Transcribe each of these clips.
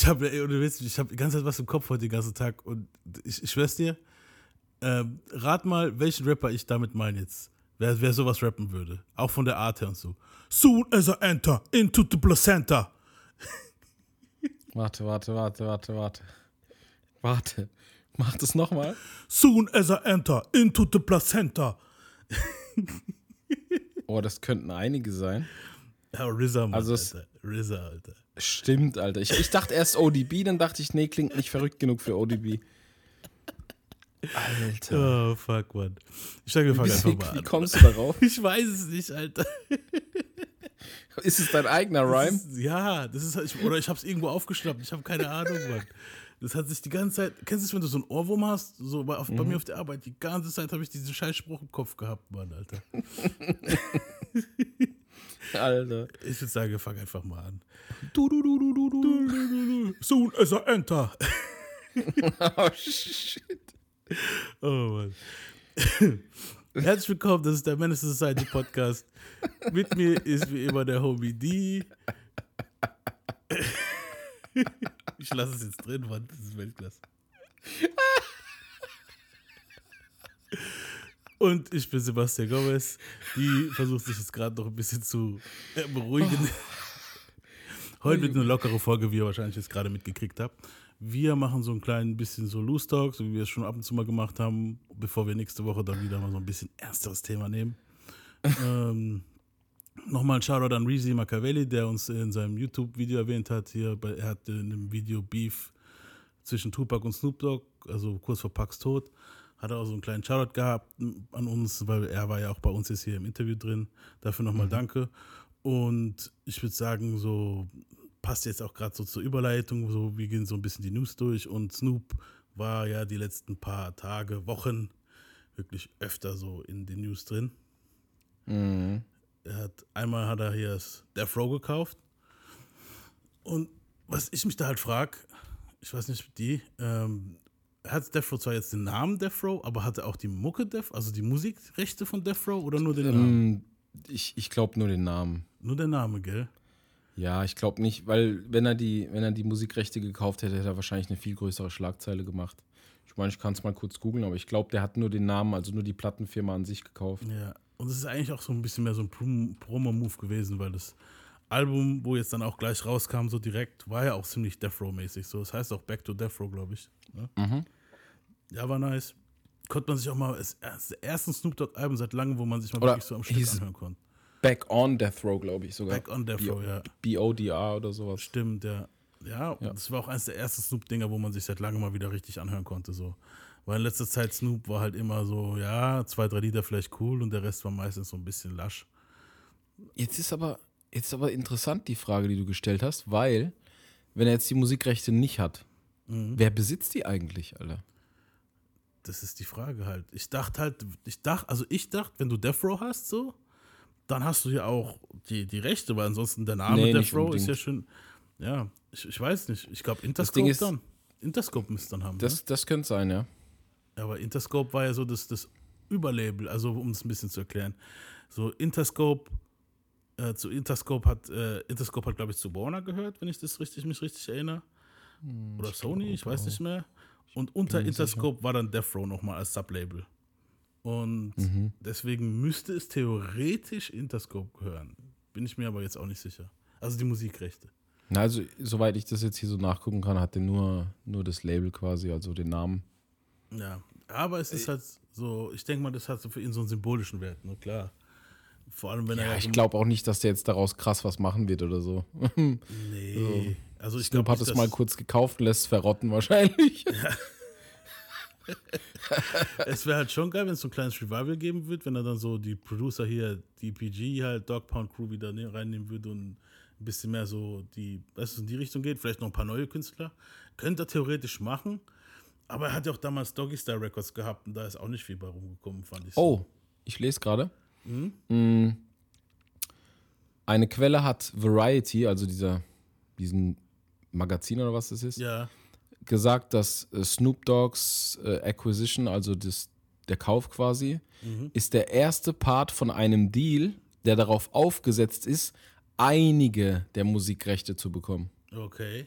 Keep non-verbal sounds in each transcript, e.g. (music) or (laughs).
Ich habe ich hab die ganze Zeit was im Kopf heute den ganzen Tag und ich, ich schwör's dir, ähm, rat mal, welchen Rapper ich damit meine jetzt. Wer, wer sowas rappen würde. Auch von der Art her und so. Soon as I enter into the placenta. Warte, warte, warte, warte, warte. Warte. Mach das nochmal. Soon as I enter into the placenta. oh, das könnten einige sein. Ja, RZA, Mann, also Alter. RZA, Alter. Stimmt, Alter. Ich, ich dachte erst ODB, dann dachte ich, nee, klingt nicht verrückt genug für ODB. Alter. Oh, fuck, Mann. Ich sage, wir fangen einfach mal an. Wie kommst du darauf? (laughs) Ich weiß es nicht, Alter. Ist es dein eigener Rhyme? Das ist, ja, das ist ich, oder ich habe es irgendwo aufgeschnappt. Ich habe keine Ahnung, Mann. Das hat sich die ganze Zeit. Kennst du es, wenn du so einen Ohrwurm hast? So bei, auf, mhm. bei mir auf der Arbeit. Die ganze Zeit habe ich diesen Scheißspruch im Kopf gehabt, Mann, Alter. (laughs) Alter. Ich würde sagen, wir fangen einfach mal an. Du, du, du, du, du, du, du, du. Soon as I enter. (laughs) oh, shit. Oh, Mann. (laughs) Herzlich willkommen, das ist der Menace Society Podcast. Mit mir ist wie immer der Homie D. (laughs) Ich lasse es jetzt drin, Mann, das ist Weltklasse. Und ich bin Sebastian Gomez. Die versucht sich jetzt gerade noch ein bisschen zu beruhigen. Heute wird eine lockere Folge, wie ihr wahrscheinlich jetzt gerade mitgekriegt habt. Wir machen so ein klein bisschen so Loose Talk, so wie wir es schon ab und zu mal gemacht haben, bevor wir nächste Woche dann wieder mal so ein bisschen ernsteres Thema nehmen. (laughs) ähm, Nochmal ein Shoutout an Reezy Machiavelli, der uns in seinem YouTube-Video erwähnt hat. Hier, er hat in einem Video Beef zwischen Tupac und Snoop Dogg, also kurz vor Pacs Tod, hat er auch so einen kleinen Shoutout gehabt an uns, weil er war ja auch bei uns jetzt hier im Interview drin. Dafür nochmal mhm. danke. Und ich würde sagen, so passt jetzt auch gerade so zur Überleitung. So, wir gehen so ein bisschen die News durch und Snoop war ja die letzten paar Tage, Wochen wirklich öfter so in den News drin. Mhm. Er hat einmal hat er hier das Death Row gekauft. Und was ich mich da halt frage, ich weiß nicht, die, ähm, hat Death Row zwar jetzt den Namen Death Row, aber hat er auch die Mucke Death, also die Musikrechte von Death Row oder nur den ähm, Namen? Ich, ich glaube nur den Namen. Nur der Name, gell? Ja, ich glaube nicht, weil wenn er, die, wenn er die Musikrechte gekauft hätte, hätte er wahrscheinlich eine viel größere Schlagzeile gemacht. Ich meine, ich kann es mal kurz googeln, aber ich glaube, der hat nur den Namen, also nur die Plattenfirma an sich gekauft. Ja, und es ist eigentlich auch so ein bisschen mehr so ein Promo-Move gewesen, weil das Album, wo jetzt dann auch gleich rauskam, so direkt, war ja auch ziemlich Death Row-mäßig. So, das heißt auch Back to Death Row, glaube ich. Ne? Mhm. Ja, war nice. Konnte man sich auch mal, das erste Snoop Dogg-Album seit langem, wo man sich mal Oder wirklich so am Stück anhören konnte. Back on Death Row, glaube ich sogar. Back on Death Row, ja. B-O-D-R oder sowas. Stimmt, ja. ja. Ja, das war auch eines der ersten Snoop-Dinger, wo man sich seit langem mal wieder richtig anhören konnte. So. Weil in letzter Zeit Snoop war halt immer so, ja, zwei, drei Lieder vielleicht cool und der Rest war meistens so ein bisschen lasch. Jetzt ist aber, jetzt ist aber interessant die Frage, die du gestellt hast, weil, wenn er jetzt die Musikrechte nicht hat, mhm. wer besitzt die eigentlich, Alter? Das ist die Frage halt. Ich dachte halt, ich dachte, also ich dachte, wenn du Death Row hast, so, dann hast du ja auch die, die Rechte, weil ansonsten der Name nee, Death Row ist ja schon. Ja, ich, ich weiß nicht. Ich glaube, Interscope ist, dann. Interscope müsste dann haben. Das, ne? das könnte sein, ja. Aber Interscope war ja so das, das Überlabel, also um es ein bisschen zu erklären. So Interscope, äh, zu Interscope hat, äh, Interscope hat, glaube ich, zu Warner gehört, wenn ich das richtig, mich richtig erinnere. Hm, Oder Sony, ich weiß nicht mehr. Und unter Interscope sicher. war dann Death Row nochmal als Sublabel. Und mhm. deswegen müsste es theoretisch Interscope gehören. Bin ich mir aber jetzt auch nicht sicher. Also die Musikrechte. Na, also, soweit ich das jetzt hier so nachgucken kann, hat der nur, nur das Label quasi, also den Namen. Ja, aber es ist halt so, ich denke mal, das hat so für ihn so einen symbolischen Wert, ne? Klar. Vor allem, wenn ja, er. ich glaube auch nicht, dass der jetzt daraus krass was machen wird oder so. (laughs) Nee. so. Also ich glaube. hat es mal kurz gekauft und lässt es verrotten wahrscheinlich. (laughs) Ja. es wäre halt schon geil, wenn es so ein kleines Revival geben würde, wenn er dann so die Producer hier, die PG halt, Dog Pound Crew wieder ne, reinnehmen würde und ein bisschen mehr so die, weißt du, in die Richtung geht, vielleicht noch ein paar neue Künstler. Könnte er theoretisch machen, aber er hat ja auch damals Doggy Star Records gehabt und da ist auch nicht viel bei rumgekommen, fand ich. So. Oh, ich lese gerade. Mhm. Mm. Eine Quelle hat Variety, also dieser, diesen Magazin oder was das ist, ja gesagt, dass äh, Snoop Dogs äh, Acquisition, also das, der Kauf quasi, mhm. ist der erste Part von einem Deal, der darauf aufgesetzt ist, einige der Musikrechte zu bekommen. Okay.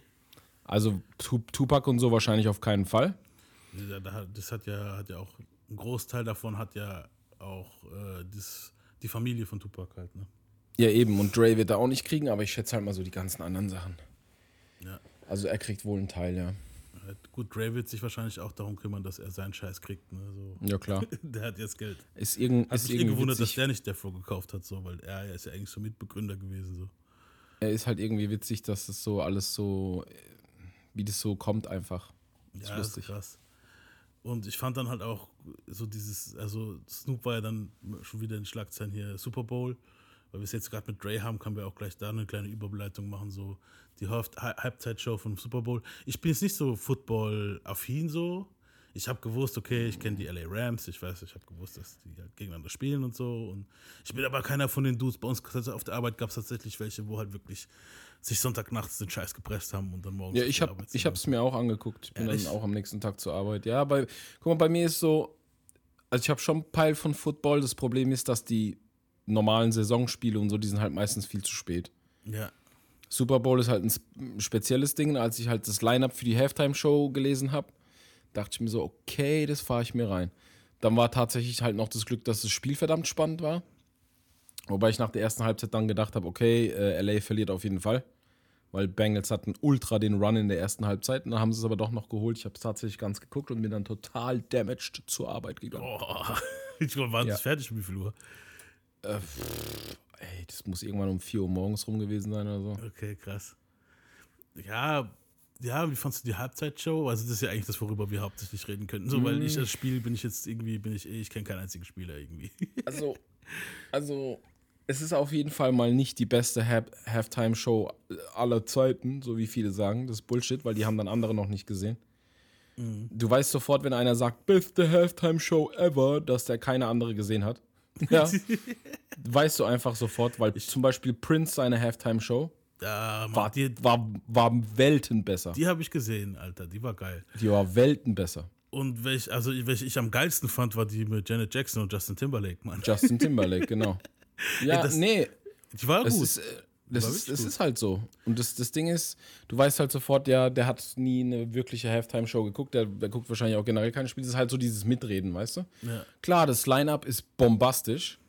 Also Tupac und so wahrscheinlich auf keinen Fall. Das hat ja, hat ja auch, ein Großteil davon hat ja auch äh, das, die Familie von Tupac halt, ne? Ja, eben. Und Dre wird er auch nicht kriegen, aber ich schätze halt mal so die ganzen anderen Sachen. Ja. Also er kriegt wohl einen Teil, ja. Gut, Dre wird sich wahrscheinlich auch darum kümmern, dass er seinen Scheiß kriegt. Ne? So. Ja, klar. (laughs) der hat jetzt Geld. Ist irgend, hat ist mich eh gewundert, dass der nicht davor gekauft hat, so, weil er, er ist ja eigentlich so Mitbegründer gewesen. So. Er ist halt irgendwie witzig, dass das so alles so, wie das so kommt einfach. Das ja, ist lustig. Das ist krass. Und ich fand dann halt auch so dieses, also Snoop war ja dann schon wieder in Schlagzeilen hier Super Bowl weil wir es jetzt gerade mit Dre haben, können wir auch gleich da eine kleine Überleitung machen, so die Halbzeitshow vom Super Bowl. Ich bin jetzt nicht so Football-affin so. Ich habe gewusst, okay, ich kenne die LA Rams, ich weiß, ich habe gewusst, dass die halt gegeneinander spielen und so. Und ich bin aber keiner von den Dudes. Bei uns auf der Arbeit gab es tatsächlich welche, wo halt wirklich sich Sonntagnachts den Scheiß gepresst haben und dann morgens. Ja, ich habe es mir auch angeguckt. Ich bin ja, dann auch am nächsten Tag zur Arbeit. Ja, bei, guck mal, bei mir ist so, also ich habe schon einen Peil von Football. Das Problem ist, dass die normalen Saisonspiele und so, die sind halt meistens viel zu spät. Ja. Super Bowl ist halt ein spezielles Ding. Als ich halt das Line-Up für die Halftime-Show gelesen habe, dachte ich mir so, okay, das fahre ich mir rein. Dann war tatsächlich halt noch das Glück, dass das Spiel verdammt spannend war. Wobei ich nach der ersten Halbzeit dann gedacht habe, okay, äh, LA verliert auf jeden Fall. Weil Bengals hatten ultra den Run in der ersten Halbzeit. Und dann haben sie es aber doch noch geholt. Ich habe es tatsächlich ganz geguckt und bin dann total damaged zur Arbeit gegangen. Boah, (laughs) ich war waren ja. fertig um wie viel Uhr? Äh, pff, ey, das muss irgendwann um 4 Uhr morgens rum gewesen sein oder so. Okay, krass. Ja, ja, wie fandest du die Halbzeitshow? Also, das ist ja eigentlich das, worüber wir hauptsächlich reden könnten. So, weil ich mm. das Spiel bin ich jetzt irgendwie, bin ich, ich kenne keinen einzigen Spieler irgendwie. (laughs) Also, also, es ist auf jeden Fall mal nicht die beste Halftime-Show aller Zeiten, so wie viele sagen. Das ist Bullshit, weil die haben dann andere noch nicht gesehen. Mhm. Du weißt sofort, wenn einer sagt, beste Halftime-Show ever, dass der keine andere gesehen hat. Ja. (laughs) weißt du einfach sofort, weil ich, zum Beispiel Prince seine Halftime-Show ja, war, die, war, war Welten besser. Die habe ich gesehen, Alter. Die war geil. Die war Welten besser. Und welch, also welche ich am geilsten fand, war die mit Janet Jackson und Justin Timberlake, Mann. Justin (laughs) Timberlake, genau. Ja, ja das, nee. Die war gut. Ist, äh, das, ist, das ist halt so. Und das, das Ding ist, du weißt halt sofort, ja, der hat nie eine wirkliche Halftime-Show geguckt, der, der guckt wahrscheinlich auch generell keine Spiele. Das ist halt so dieses Mitreden, weißt du? Ja. Klar, das Line-Up ist bombastisch,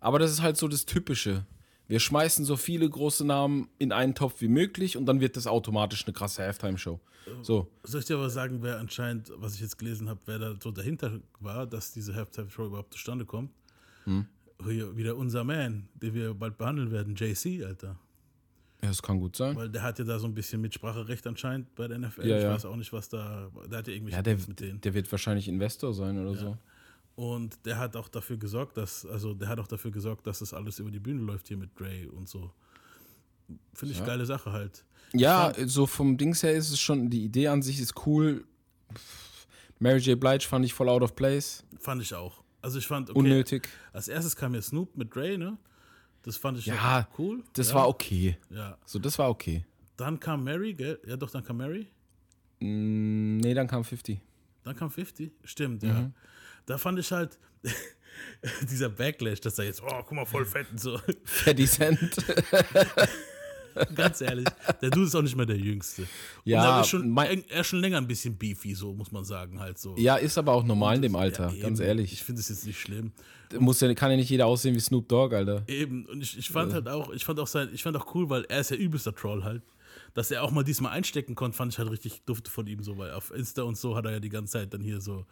aber das ist halt so das Typische. Wir schmeißen so viele große Namen in einen Topf wie möglich und dann wird das automatisch eine krasse Halftime-Show. So. Soll ich dir aber sagen, wer anscheinend, was ich jetzt gelesen habe, wer da so dahinter war, dass diese Halftime-Show überhaupt zustande kommt? Hm hier wieder unser Man, den wir bald behandeln werden, JC, Alter. Ja, das kann gut sein. Weil der hat ja da so ein bisschen Mitspracherecht anscheinend bei der NFL. Ja, ich ja. weiß auch nicht, was da. Der hat ja irgendwie ja, der, mit denen. Der wird wahrscheinlich Investor sein oder ja. so. Und der hat auch dafür gesorgt, dass, also der hat auch dafür gesorgt, dass das alles über die Bühne läuft hier mit Dre und so. Finde ich ja. geile Sache halt. Ja, so vom Dings her ist es schon, die Idee an sich ist cool. Mary J. Blige fand ich voll out of place. Fand ich auch. Also ich fand, okay, unnötig. Als erstes kam ja Snoop mit Dre, ne? Das fand ich ja cool. Das ja. war okay. Ja. So, das war okay. Dann kam Mary, gell? Ja, doch, dann kam Mary. Mm, nee, dann kam 50. Dann kam 50? Stimmt, mhm. ja. Da fand ich halt (laughs) dieser Backlash, dass er jetzt, oh, guck mal, voll fett und so. (laughs) Fatty Cent. (laughs) (laughs) Ganz ehrlich, der Dude ist auch nicht mehr der Jüngste. Ja, er ist, schon, er ist schon länger ein bisschen beefy, so muss man sagen, halt so. Ja, ist aber auch normal in dem Alter, ja, ganz ehrlich. Ich finde es jetzt nicht schlimm. Muss ja, kann ja nicht jeder aussehen wie Snoop Dogg, Alter. Eben, und ich, ich fand halt auch, ich fand auch sein, ich fand auch cool, weil er ist ja übelster Troll halt. Dass er auch mal diesmal einstecken konnte, fand ich halt richtig dufte von ihm so, weil auf Insta und so hat er ja die ganze Zeit dann hier so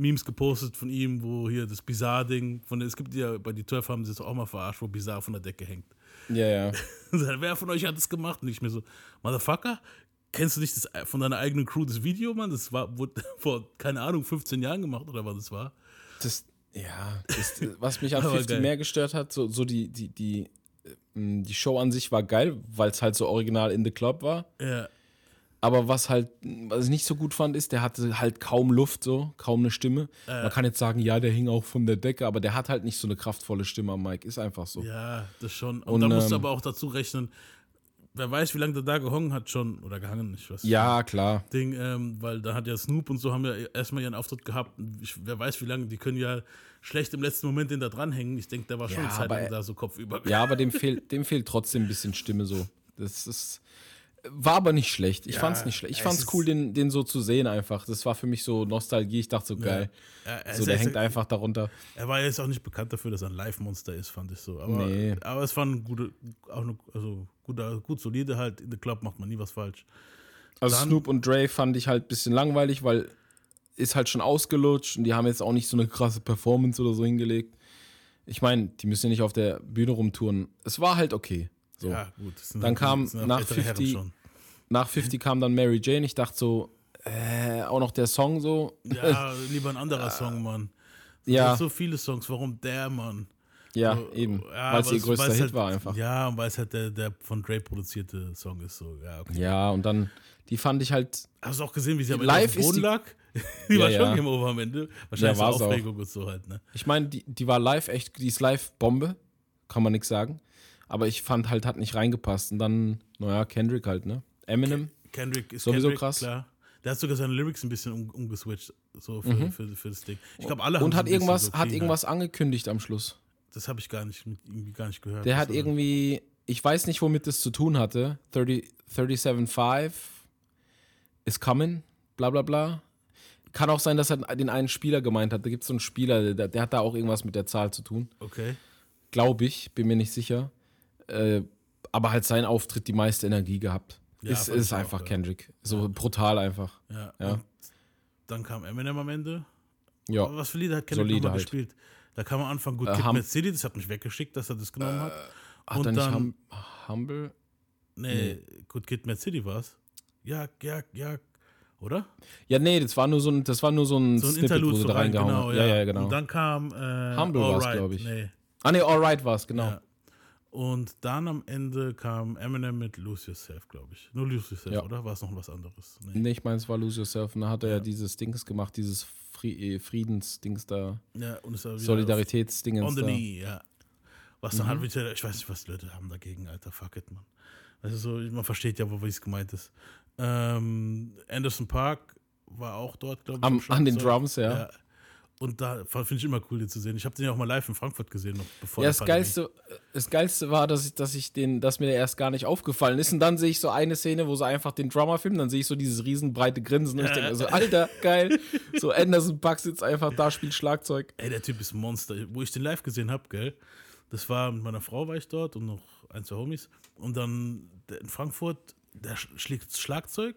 Memes gepostet von ihm, wo hier das Bizarre-Ding, von es gibt ja, bei die 12 haben sie es auch mal verarscht, wo Bizarre von der Decke hängt. Ja, ja. (laughs) Wer von euch hat das gemacht? Und ich mir so, Motherfucker, kennst du nicht das, von deiner eigenen Crew das Video, Mann? Das war, wurde (laughs) vor, keine Ahnung, 15 Jahren gemacht oder was das war. Das, ja, das, was mich (laughs) an 50 mehr gestört hat, so, so die, die, die, ähm, die Show an sich war geil, weil es halt so original in the Club war. Ja. Aber was halt, was ich nicht so gut fand, ist, der hatte halt kaum Luft, so, kaum eine Stimme. Äh. Man kann jetzt sagen, ja, der hing auch von der Decke, aber der hat halt nicht so eine kraftvolle Stimme am Mike. Ist einfach so. Ja, das schon. Und, Und da musst ähm, du aber auch dazu rechnen, wer weiß, wie lange der da gehangen hat schon, oder gehangen, ich weiß Ja, klar. Ding, ähm, weil da hat ja Snoop und so haben ja erstmal ihren Auftritt gehabt. Ich, wer weiß, wie lange, die können ja schlecht im letzten Moment den da dranhängen. Ich denke, der war schon ja, Zeit lang da so kopfüber. Ja, aber dem fehlt, dem fehlt trotzdem ein bisschen Stimme so. Das ist War aber nicht schlecht. Ich Ja, fand's nicht schlecht. Ich es fand's cool, den, den so zu sehen einfach. Das war für mich so Nostalgie. Ich dachte so, geil. Ja, So, der er hängt einfach darunter. Er war jetzt auch nicht bekannt dafür, dass er ein Live-Monster ist, fand ich so. Aber, Nee. aber es war ein gute, auch eine, also guter, gut solide halt. In the Club macht man nie was falsch. Also Dann- Snoop und Dre fand ich halt ein bisschen langweilig, weil ist halt schon ausgelutscht und die haben jetzt auch nicht so eine krasse Performance oder so hingelegt. Ich meine, die müssen ja nicht auf der Bühne rumtouren. Es war halt okay. So. Ja, gut. Dann halt- kam nach ältere Herren 50 schon. Nach 50 kam dann Mary Jane. Ich dachte so, äh, auch noch der Song so. Ja, lieber ein anderer Song, Mann. Es Ja, so viele Songs, warum der, Mann? ja, So, eben. ja, weil es ihr größter Hit halt, war einfach. Ja, und weil es halt der, der von Dre produzierte Song ist. So. Ja, okay. Ja, und dann, die fand ich halt, Hast du auch gesehen, wie sie am Live Ende auf Boden die- lag? (laughs) Die Ja, war schon ja. Game Over am Ende. Wahrscheinlich Ja, war's auch. Aufregung und so halt, ne? ich meine, die, die war live echt, die ist live Bombe, kann man nichts sagen. Aber ich fand halt, hat nicht reingepasst. Und dann, naja, Kendrick halt, ne? Eminem. Kendrick ist Sowieso Kendrick, krass. klar. Der hat sogar seine Lyrics ein bisschen um, umgeswitcht, so für, für, für das Ding. Ich glaube, alle haben Mhm. Und hat irgendwas, so hat irgendwas angekündigt am Schluss. Das habe ich gar nicht, irgendwie gar nicht gehört. Der hat war- irgendwie, ich weiß nicht, womit das zu tun hatte. 30 37.5 is coming, bla bla bla. Kann auch sein, dass er den einen Spieler gemeint hat. Da gibt es so einen Spieler, der, der hat da auch irgendwas mit der Zahl zu tun. Okay. Glaube ich, bin mir nicht sicher. Äh, aber halt sein Auftritt die meiste Energie gehabt. Ja, ist ist auch, einfach ja. Kendrick. So brutal einfach. Ja. Ja. Dann kam Eminem am Ende. Ja. Aber was für Lieder hat Kendrick Solide nochmal halt. gespielt? Da kam am Anfang gut Äh, Kid Mad City, das hat mich weggeschickt, dass er das genommen hat. Hat Und er nicht dann- hum Humble? Nee, Good Kid Mad City war es. Ja, ja, ja. Oder? Ja, nee, das war nur so ein, das war nur so ein, So ein Snippet, Interlude wo sie da rein, reingehauen genau, ja. Ja, ja, genau. Und dann kam äh, Humble war's, Alright. glaub ich. Nee. ah, nee, Alright war es, genau. Ja. Und dann am Ende kam Eminem mit Lose Yourself, glaube ich. Nur Lose Yourself, Ja. oder? War es noch was anderes? Nee. Nee, ich meine, es war Lose Yourself. Und da hat er ja, dieses Dings gemacht, dieses äh, Friedensdings da, Ja, und es war wieder Solidaritätsdingens On the da. Mhm. knee, ja. Was dann halt wieder, ich weiß nicht, was die Leute haben dagegen, Alter, fuck it, man. Also so, man versteht ja, wo wie es gemeint ist. Ähm, Anderson Park war auch dort, glaube ich. Am, an den. Drums, ja. Ja. Und da finde ich immer cool, den zu sehen. Ich habe den ja auch mal live in Frankfurt gesehen, noch bevor Ja, das Pandemie. Geilste, das Geilste war, dass ich, dass ich den, dass mir der erst gar nicht aufgefallen ist. Und dann sehe ich so eine Szene, wo sie einfach den Drummer filmen, dann sehe ich so dieses riesenbreite Grinsen und ich denke so, (laughs) Alter, geil. So Anderson Pack sitzt einfach da, spielt Schlagzeug. Ey, der Typ ist ein Monster. Wo ich den live gesehen habe, gell? Das war mit meiner Frau war ich dort und noch ein, zwei Homies. Und dann in Frankfurt, der sch- schlägt Schlagzeug,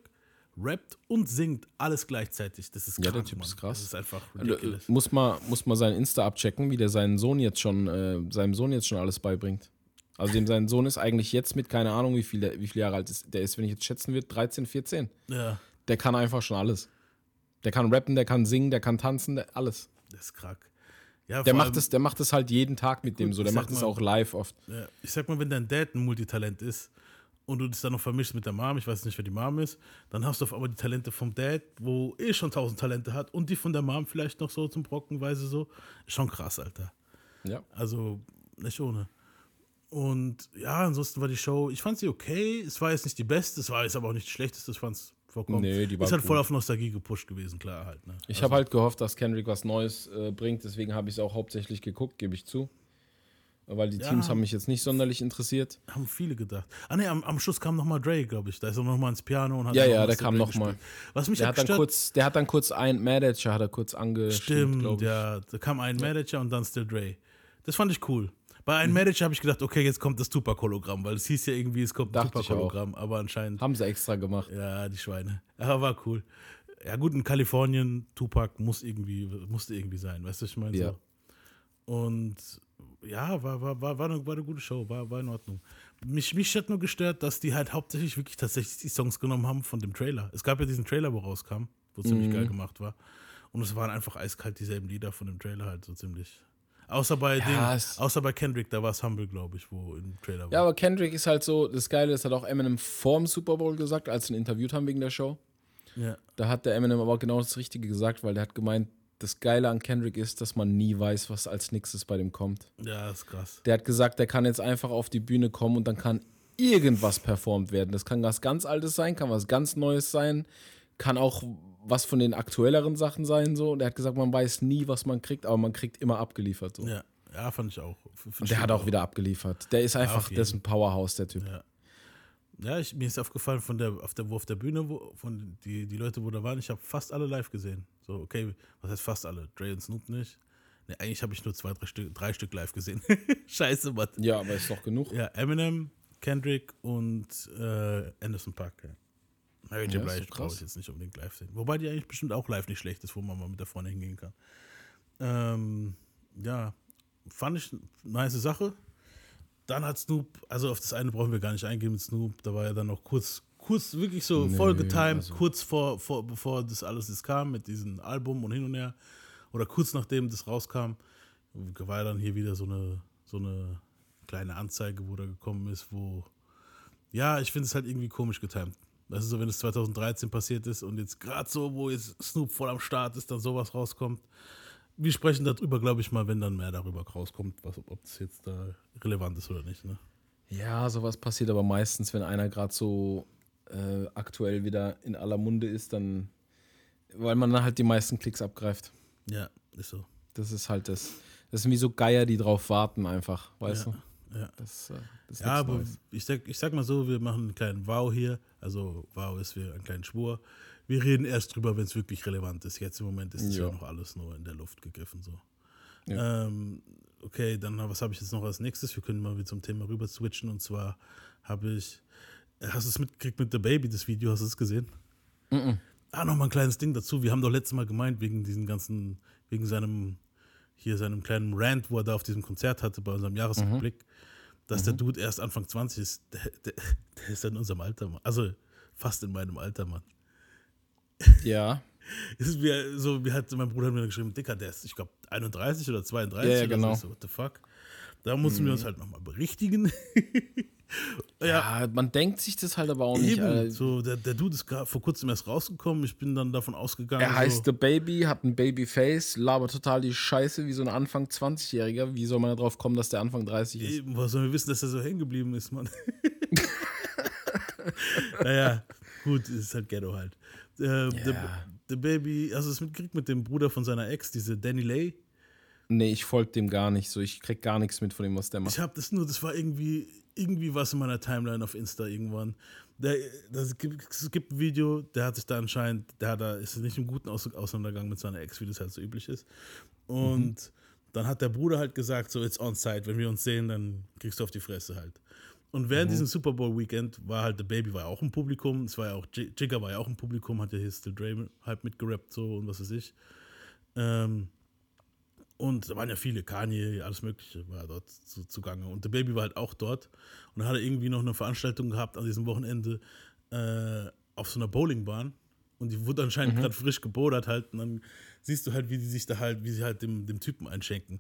rappt und singt alles gleichzeitig. Das ist Ja, krank, der Typ Mann. ist krass. Das ist einfach Äh, ridiculous. Muss mal, muss mal seinen Insta abchecken, wie der seinen Sohn jetzt schon, äh, seinem Sohn jetzt schon alles beibringt. Also dem sein Sohn ist eigentlich jetzt mit, keine Ahnung, wie viel, der, wie viele Jahre alt ist. Der ist, wenn ich jetzt schätzen würde, 13, 14. Ja, Der kann einfach schon alles. Der kann rappen, der kann singen, der kann tanzen, der, alles. das ist krank. Ja, Der macht, es, der macht es halt jeden Tag mit dem Gut, so. Der macht es mal- auch live oft. Ja, ich sag mal, wenn dein Dad ein Multitalent ist und du das dann noch vermischst mit der Mom, ich weiß nicht, wer die Mom ist, dann hast du auf einmal die Talente vom Dad, wo eh schon tausend Talente hat und die von der Mom vielleicht noch so zum Brockenweise so. Ist schon krass, Alter. Ja. Also nicht ohne. Und ja, ansonsten war die Show, ich fand sie okay. Es war jetzt nicht die beste, es war jetzt aber auch nicht die schlechteste, ich fand es vollkommen. Nee, die war ist halt cool. voll auf Nostalgie gepusht gewesen, klar halt. Ne? Ich habe halt gehofft, dass Kendrick was Neues äh, bringt, deswegen habe ich es auch hauptsächlich geguckt, gebe ich zu. Weil die Ja. Teams haben mich jetzt nicht sonderlich interessiert. Haben viele gedacht. Ah ne, am, am Schluss kam nochmal Dre, glaube ich. Da ist er nochmal ins Piano und hat Ja, ja, der kam Dre noch mal. gespielt. Was mich Der hat, dann kurz, der hat dann kurz ein Manager, hat er kurz angestimmt, Stimmt, ja. Da kam ein Manager und dann Still Dre. Das fand ich cool. Bei Mhm. einem Manager habe ich gedacht, okay, jetzt kommt das Tupac-Hologramm, weil es hieß ja irgendwie, es kommt ein Tupac-Hologramm, aber anscheinend, Haben sie extra gemacht. ja, die Schweine. Aber war cool. Ja, gut, in Kalifornien, Tupac muss irgendwie, musste irgendwie sein, weißt du, was ich meine? Ja. So. Und ja, war, war, war, war, eine, war eine gute Show, war, war in Ordnung. Mich, mich hat nur gestört, dass die halt hauptsächlich wirklich tatsächlich die Songs genommen haben von dem Trailer. Es gab ja diesen Trailer, wo rauskam, wo ziemlich Mhm. geil gemacht war. Und es waren einfach eiskalt dieselben Lieder von dem Trailer halt so ziemlich. Außer bei, Ja, es- außer bei Kendrick, da war es Humble, glaube ich, wo im Trailer war. Ja, aber Kendrick ist halt so, das Geile ist, hat auch Eminem vorm Super Bowl gesagt, als sie ihn interviewt haben wegen der Show. ja. Da hat der Eminem aber genau das Richtige gesagt, weil der hat gemeint, das Geile an Kendrick ist, dass man nie weiß, was als nächstes bei dem kommt. ja, ist krass. Der hat gesagt, der kann jetzt einfach auf die Bühne kommen und dann kann irgendwas performt werden. Das kann was ganz Altes sein, kann was ganz Neues sein, kann auch was von den aktuelleren Sachen sein. So. Und er hat gesagt, man weiß nie, was man kriegt, aber man kriegt immer abgeliefert. So. Ja, ja fand ich auch. F- Und find der hat auch wieder abgeliefert. Der ist einfach, auf der ist ein Powerhouse, der Typ. Ja. Ja, ich, mir ist aufgefallen, von der, auf der, wo auf der Bühne, wo, von die, die Leute, wo da waren, ich habe fast alle live gesehen. So, okay, was heißt fast alle? Dre und Snoop nicht. Nee, eigentlich habe ich nur zwei, drei Stück, drei Stück live gesehen. (laughs) Scheiße, Mann. Ja, aber ist doch genug. Ja, Eminem, Kendrick und äh, Anderson Park. Mary J. Blige brauche ich jetzt nicht unbedingt live sehen. Wobei die eigentlich bestimmt auch live nicht schlecht ist, wo man mal mit da vorne hingehen kann. Ähm, ja, fand ich eine nice Sache. Dann hat Snoop, also auf das eine brauchen wir gar nicht eingehen mit Snoop, da war ja dann noch kurz, kurz wirklich so Nee, voll getimed, also- kurz vor, vor, bevor das alles jetzt kam mit diesem Album und hin und her. Oder kurz nachdem das rauskam, war dann hier wieder so eine, so eine kleine Anzeige, wo da gekommen ist, wo, ja, ich finde es halt irgendwie komisch getimed. Das ist so, wenn es 2013 passiert ist und jetzt gerade so, wo jetzt Snoop voll am Start ist, dann sowas rauskommt. Wir sprechen darüber, glaube ich mal, wenn dann mehr darüber rauskommt, was, ob das jetzt da relevant ist oder nicht. Ne? Ja, sowas passiert aber meistens, wenn einer gerade so äh, aktuell wieder in aller Munde ist, dann, weil man dann halt die meisten Klicks abgreift. Ja, ist so. Das ist halt das. Das sind wie so Geier, die drauf warten einfach, weißt ja, du? Ja. Das, äh, das Ja, aber Neues. ich sag, ich sag mal so, wir machen einen kleinen Wow hier. Also Wow ist wir einen kleinen Schwur. Wir reden erst drüber, wenn es wirklich relevant ist. Jetzt im Moment ist es ja. Ja. noch alles nur in der Luft gegriffen. So. Ja. Ähm, okay, dann was habe ich jetzt noch als nächstes? Wir können mal wieder zum Thema rüber switchen. Und zwar habe ich, hast du es mitgekriegt mit The Baby, das Video, hast du es gesehen? Ah, noch mal ein kleines Ding dazu. Wir haben doch letztes Mal gemeint, wegen diesen ganzen, wegen seinem, hier seinem kleinen Rant, wo er da auf diesem Konzert hatte, bei unserem Jahresrückblick, dass der Dude erst Anfang 20 ist. Der, der, der ist ja in unserem Alter, Mann. Also fast in meinem Alter, Mann. Ja, (laughs) ist wie, so, wie hat mein Bruder hat mir geschrieben, Dicker, der ist, ich glaube, 31 oder 32 Ja, ja, genau. so. What the fuck? Da mussten wir uns halt nochmal berichtigen. (laughs) ja, ja, man denkt sich das halt aber auch nicht. eben. Alter. So, der, der Dude ist vor kurzem erst rausgekommen. Ich bin dann davon ausgegangen. Er heißt so, The Baby, hat ein Babyface, labert total die Scheiße wie so ein Anfang 20-Jähriger. Wie soll man darauf kommen, dass der Anfang 30 ist? Eben, was sollen wir wissen, dass er so hängen geblieben ist, Mann? (laughs) naja, gut, es ist halt Ghetto halt. Äh, the, Ja. the Baby, du es mitgekriegt mit dem Bruder von seiner Ex, diese Danny Lay? Nee, ich folge dem gar nicht so. Ich krieg gar nichts mit von dem, was der macht. Ich habe das nur, das war irgendwie, irgendwie was in meiner Timeline auf Insta irgendwann. Der, das gibt, es gibt ein Video, der hat sich da anscheinend, der hat da, ist nicht im guten Aus Auseinandergang mit seiner Ex, wie das halt so üblich ist. Und dann hat der Bruder halt gesagt, so, it's on site, wenn wir uns sehen, dann kriegst du auf die Fresse halt. Und während diesem Super Bowl Weekend war halt, der Baby war ja auch im Publikum, es war ja auch, J- Jigga war ja auch im Publikum, hat ja hier Still Dre halt mitgerappt so und was weiß ich. Ähm, und da waren ja viele, Kanye, alles Mögliche war dort zu, zugange. Und der Baby war halt auch dort. Und dann hat er irgendwie noch eine Veranstaltung gehabt an diesem Wochenende äh, auf so einer Bowlingbahn. Und die wurde anscheinend gerade frisch gebodert halt. Und dann siehst du halt, wie die sich da halt, wie sie halt dem, dem Typen einschenken.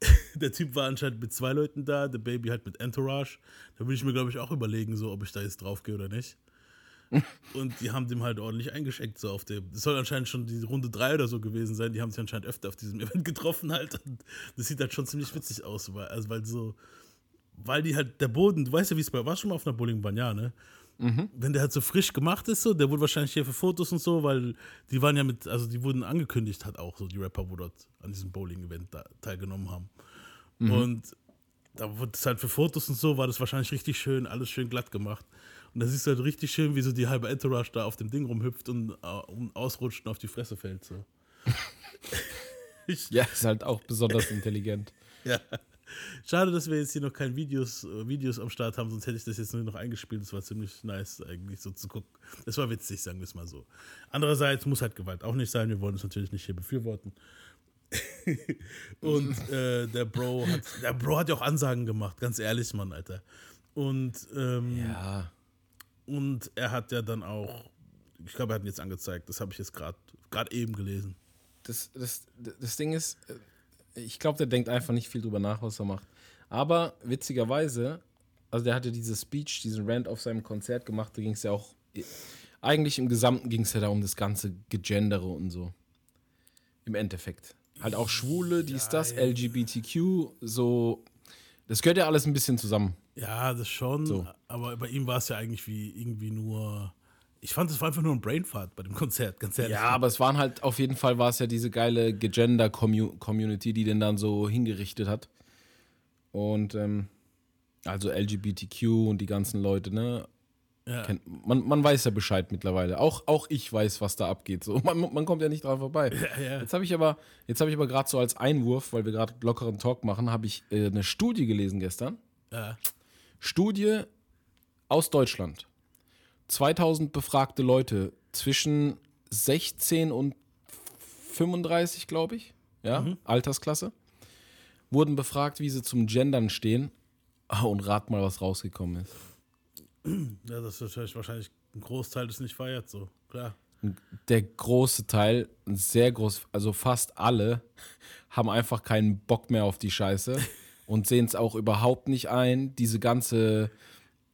(laughs) der Typ war anscheinend mit zwei Leuten da, der Baby halt mit Entourage. Da würde ich mir, glaube ich, auch überlegen, so, ob ich da jetzt drauf gehe oder nicht. Und die haben dem halt ordentlich eingeschenkt, so auf dem. Das soll anscheinend schon die Runde 3 oder so gewesen sein. Die haben sich anscheinend öfter auf diesem (laughs) Event getroffen halt. Und das sieht halt schon ziemlich witzig aus, weil, also weil so, weil die halt, der Boden, du weißt ja, wie es bei, war schon mal auf einer Bowlingbahn, ja, ne? Wenn der halt so frisch gemacht ist, so, der wurde wahrscheinlich hier für Fotos und so, weil die waren ja mit, also die wurden angekündigt, hat auch so die Rapper, wo dort an diesem Bowling-Event teilgenommen haben. Und da wurde es halt für Fotos und so, war das wahrscheinlich richtig schön, alles schön glatt gemacht. Und da siehst du halt richtig schön, wie so die halbe Entourage da auf dem Ding rumhüpft und, äh, und ausrutscht und auf die Fresse fällt. So. (laughs) Ja, ist halt auch besonders intelligent. (laughs) ja. Schade, dass wir jetzt hier noch keine Videos, äh, Videos am Start haben, sonst hätte ich das jetzt nur noch eingespielt. Das war ziemlich nice, eigentlich so zu gucken. Es war witzig, sagen wir es mal so. Andererseits muss halt Gewalt auch nicht sein. Wir wollen es natürlich nicht hier befürworten. (laughs) Und äh, der Bro hat, der Bro hat ja auch Ansagen gemacht, ganz ehrlich, Mann, Alter. Und, ähm, Ja. Und er hat ja dann auch, ich glaube, er hat ihn jetzt angezeigt, das habe ich jetzt gerade eben gelesen. Das, das, das Ding ist, äh, ich glaube, der denkt einfach nicht viel drüber nach, was er macht. Aber witzigerweise, also der hatte diese Speech, diesen Rant auf seinem Konzert gemacht, da ging es ja auch, eigentlich im Gesamten ging es ja da um das ganze Gegendere und so. Im Endeffekt. Halt auch Schwule, dies, das, LGBTQ, so, das gehört ja alles ein bisschen zusammen. Ja, das schon, So. aber bei ihm war es ja eigentlich wie irgendwie nur, ich fand, es war einfach nur ein Brainfart bei dem Konzert, ganz ehrlich. Ja, aber es waren halt, auf jeden Fall war es ja diese geile Gegender-Community, die den dann so hingerichtet hat. Und ähm, also LGBTQ und die ganzen Leute, ne? Ja. Kennt, man, man weiß ja Bescheid mittlerweile. Auch, auch ich weiß, was da abgeht. So, (laughs) man, man kommt ja nicht dran vorbei. Ja, ja. Jetzt habe ich aber, jetzt habe ich aber gerade so als Einwurf, weil wir gerade lockeren Talk machen, habe ich äh, eine Studie gelesen gestern. Ja. Studie aus Deutschland. 2000 befragte Leute zwischen 16 und 35, glaube ich, ja, Altersklasse, wurden befragt, wie sie zum Gendern stehen. Ah, Und rat mal, was rausgekommen ist. ja, das ist wahrscheinlich, wahrscheinlich ein Großteil das nicht feiert, so. Klar. Der große Teil, ein sehr groß, also fast alle, haben einfach keinen Bock mehr auf die Scheiße und sehen es auch überhaupt nicht ein, diese ganze,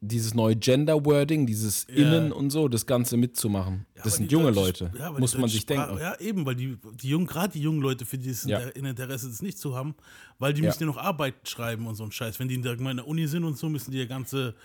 dieses neue Gender-Wording, dieses Ja. Innen und so, das Ganze mitzumachen. Ja, das sind junge Leute, ja, muss man sich Sprache- denken. Ja, eben, weil die, die jungen, gerade die jungen Leute, für die ja. ein Interesse, das nicht zu haben, weil die müssen ja noch Arbeiten schreiben und so ein Scheiß. Wenn die in der, in der Uni sind und so, müssen die ja ganze,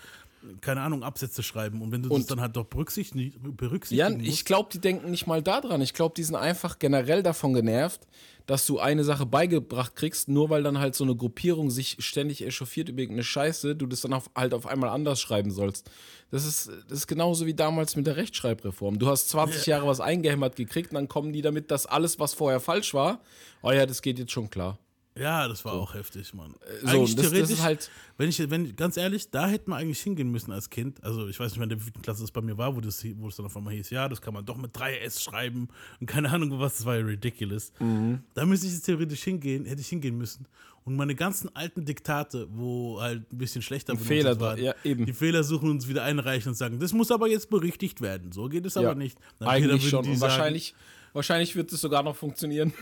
keine Ahnung, Absätze schreiben. Und wenn du das Und- dann halt doch berücksichtigen, berücksichtigen Ja, musst, ich glaube, die denken nicht mal daran. Ich glaube, die sind einfach generell davon genervt, dass du eine Sache beigebracht kriegst, nur weil dann halt so eine Gruppierung sich ständig echauffiert über irgendeine Scheiße, du das dann auf, halt auf einmal anders schreiben sollst. Das ist, das ist genauso wie damals mit der Rechtschreibreform. Du hast 20 Jahre was eingehämmert gekriegt und dann kommen die damit, dass alles, was vorher falsch war, oh ja, das geht jetzt schon klar. Ja, das war auch heftig, Mann. So, Eigentlich das, das theoretisch, ist halt. wenn ich, wenn, ganz ehrlich, da hätten wir eigentlich hingehen müssen als Kind. Also ich weiß nicht in der Klasse es bei mir war, wo, das, wo es dann auf einmal hieß, ja, das kann man doch mit 3S schreiben und keine Ahnung was, das war ja ridiculous. Mhm. Da müsste ich jetzt theoretisch hingehen, hätte ich hingehen müssen. Und meine ganzen alten Diktate, wo halt ein bisschen schlechter Fehler waren, ja, eben. die Fehler suchen und uns wieder einreichen und sagen, das muss aber jetzt berichtigt werden. So geht es Ja, aber nicht. Dann Eigentlich schon. sagen, wahrscheinlich, wahrscheinlich wird es sogar noch funktionieren.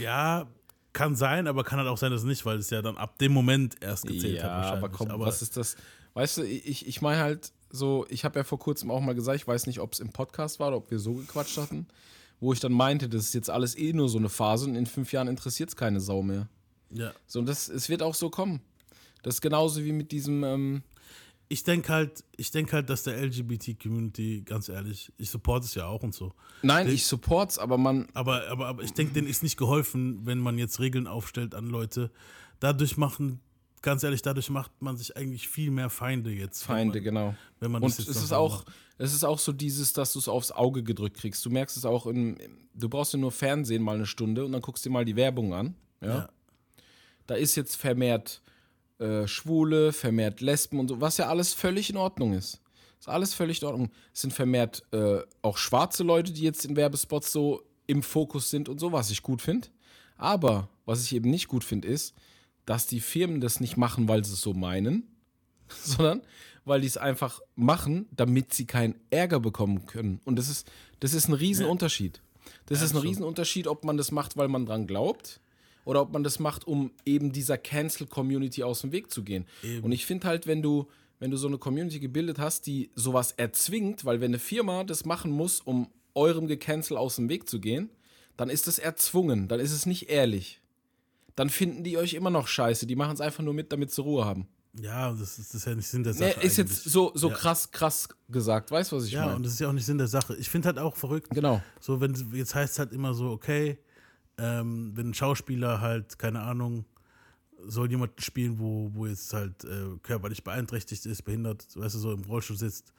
Ja, kann sein, aber kann halt auch sein, dass nicht, weil es ja dann ab dem Moment erst gezählt hat. Ja, wahrscheinlich. aber komm, was ist das? Weißt du, ich, ich meine halt so, ich habe ja vor kurzem auch mal gesagt, ich weiß nicht, ob es im Podcast war oder ob wir so gequatscht hatten, wo ich dann meinte, das ist jetzt alles eh nur so eine Phase und in fünf Jahren interessiert es keine Sau mehr. Ja. So, und das, es wird auch so kommen. Das ist genauso wie mit diesem, ähm, Ich denke halt, ich denke halt, dass der LGBT-Community, ganz ehrlich, ich support es ja auch und so. nein, Die- ich support's, aber man, Aber, aber, aber ich denke, denen ist nicht geholfen, wenn man jetzt Regeln aufstellt an Leute. Dadurch machen, ganz ehrlich, dadurch macht man sich eigentlich viel mehr Feinde jetzt. Feinde, man, genau. Wenn man Und das es ist auch, macht. es ist auch so dieses, dass du es aufs Auge gedrückt kriegst. Du merkst es auch in, du brauchst ja nur Fernsehen mal eine Stunde und dann guckst dir mal die Werbung an. Ja. Ja. Da ist jetzt vermehrt äh, Schwule, vermehrt Lesben und so, was ja alles völlig in Ordnung ist. Ist alles völlig in Ordnung. Es sind vermehrt äh, auch schwarze Leute, die jetzt in Werbespots so im Fokus sind und so, was ich gut finde. Aber was ich eben nicht gut finde, ist, dass die Firmen das nicht machen, weil sie es so meinen, (laughs) sondern weil die es einfach machen, damit sie keinen Ärger bekommen können. Und das ist, das ist ein Riesenunterschied. Das ist ein. Riesenunterschied, ob man das macht, weil man dran glaubt, oder ob man das macht, um eben dieser Cancel-Community aus dem Weg zu gehen. Und ich finde halt, wenn du, wenn du so eine Community gebildet hast, die sowas erzwingt, weil wenn eine Firma das machen muss, um eurem Gecancel aus dem Weg zu gehen, dann ist es erzwungen, dann ist es nicht ehrlich. Dann finden die euch immer noch scheiße. Die machen es einfach nur mit, damit sie Ruhe haben. Ja, das ist, das ist ja nicht Sinn der Nee, Sache. ist jetzt eigentlich. so, so Ja. krass, krass gesagt. Weißt du, was ich Ja, meine? und das ist ja auch nicht Sinn der Sache. Ich finde halt auch verrückt, Genau. so wenn jetzt heißt es halt immer so, okay, ähm, wenn ein Schauspieler halt, keine Ahnung, soll jemanden spielen, wo, wo jetzt halt äh, körperlich beeinträchtigt ist, behindert, weißt du, so im Rollstuhl sitzt.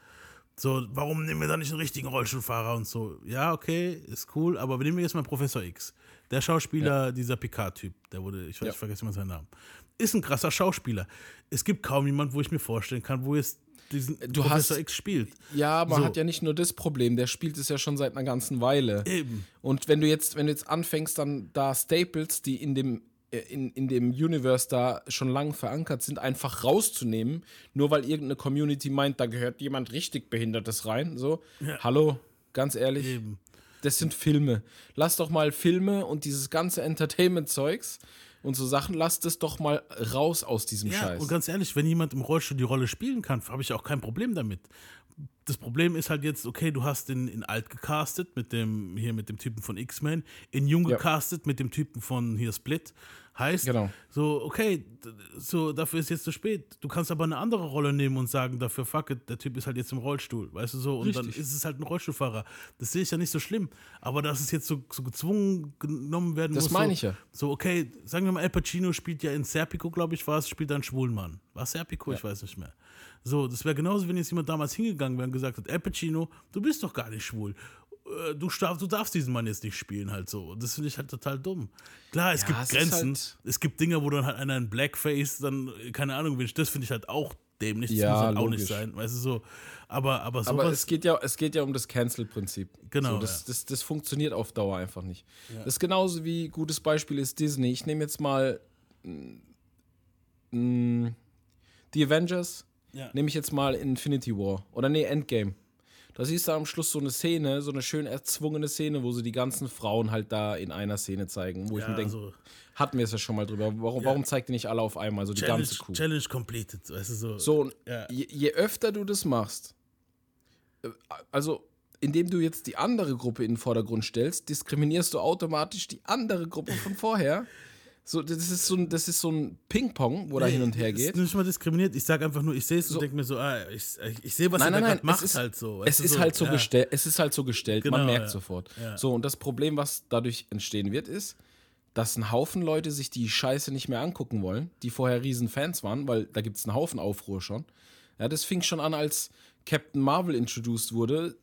So, warum nehmen wir da nicht einen richtigen Rollstuhlfahrer und so? Ja, okay, ist cool, aber nehmen wir jetzt mal Professor X. Der Schauspieler, dieser Picard-Typ, der wurde, ich weiß, Ja. ich vergesse immer seinen Namen, ist ein krasser Schauspieler. Es gibt kaum jemanden, wo ich mir vorstellen kann, wo jetzt diesen Du Professor hast- X spielt. Ja, man So. hat ja nicht nur das Problem, der spielt es ja schon seit einer ganzen Weile. Eben. Und wenn du jetzt, wenn du jetzt anfängst, dann da Staples, die in dem, äh, in, in dem Universe da schon lang verankert sind, einfach rauszunehmen, nur weil irgendeine Community meint, da gehört jemand richtig Behindertes rein. So, Ja. hallo, ganz ehrlich, Eben. das sind Filme. Lass doch mal Filme und dieses ganze Entertainment-Zeugs und so Sachen, lass das doch mal raus aus diesem Ja, Scheiß. und ganz ehrlich, wenn jemand im Rollstuhl die Rolle spielen kann, habe ich auch kein Problem damit. Das Problem ist halt jetzt, okay, du hast in, in alt gecastet mit dem hier mit dem Typen von X-Men, in jung Ja. gecastet mit dem Typen von hier Split. Heißt, Genau. so, okay, so, dafür ist jetzt zu spät. Du kannst aber eine andere Rolle nehmen und sagen, dafür, fuck it, der Typ ist halt jetzt im Rollstuhl, weißt du so, und dann Richtig. ist es halt ein Rollstuhlfahrer. Das sehe ich ja nicht so schlimm. Aber dass es jetzt so, so gezwungen genommen werden Das muss. meine so, ich ja. So, okay, sagen wir mal, Al Pacino spielt ja in Serpico, glaube ich, war es, spielt einen schwulen Mann. War Serpico? Ich weiß nicht mehr. So, das wäre genauso, wenn jetzt jemand damals hingegangen wäre und gesagt hat, Al Pacino, du bist doch gar nicht schwul. Äh, Du, darfst, du darfst diesen Mann jetzt nicht spielen, halt so. Und Das finde ich halt total dumm. Klar, es Ja, gibt es Grenzen. halt- es gibt Dinge, wo dann halt einer in Blackface dann, äh, keine Ahnung, wünscht. Das finde ich halt auch dämlich. Das Ja, muss halt auch logisch. nicht sein. Weißt du so. Aber, aber sowas. Aber es geht ja, es geht ja um das Cancel-Prinzip. Genau, So, das, ja. das, das funktioniert auf Dauer einfach nicht. Das ist genauso wie gutes Beispiel ist Disney. Ich nehme jetzt mal mm, die Avengers, Ja. nehme ich jetzt mal Infinity War. Oder nee, Endgame. Da siehst du am Schluss so eine Szene, so eine schön erzwungene Szene, wo sie die ganzen Frauen halt da in einer Szene zeigen, wo ich ja, mir denke, so hatten wir es ja schon mal drüber. Warum, warum zeigt ihr nicht alle auf einmal, so die Challenge, ganze Kuh? Challenge completed. Weißt du so. So, Ja. je, je öfter du das machst, äh, also indem du jetzt die andere Gruppe in den Vordergrund stellst, diskriminierst du automatisch die andere Gruppe von vorher. (laughs) So, das ist so ein, das ist so ein Ping-Pong, wo da hin und her Ist geht. nicht mal diskriminiert. Ich sage einfach nur, ich sehe es So. und denke mir so, ah, ich, ich sehe, was Nein, er nein, nein, macht, es ist halt so. Es ist halt so ja. gestellt, es ist halt so gestellt, man Genau, merkt ja. sofort. Ja. So, und das Problem, was dadurch entstehen wird, ist, dass ein Haufen Leute sich die Scheiße nicht mehr angucken wollen, die vorher riesen Fans waren, weil da gibt es einen Haufen Aufruhr schon. Ja, das fing schon an, als Captain Marvel introduced wurde.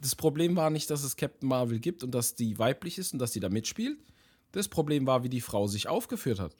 Das Problem war nicht, dass es Captain Marvel gibt und dass die weiblich ist und dass die da mitspielt. Das Problem war, wie die Frau sich aufgeführt hat.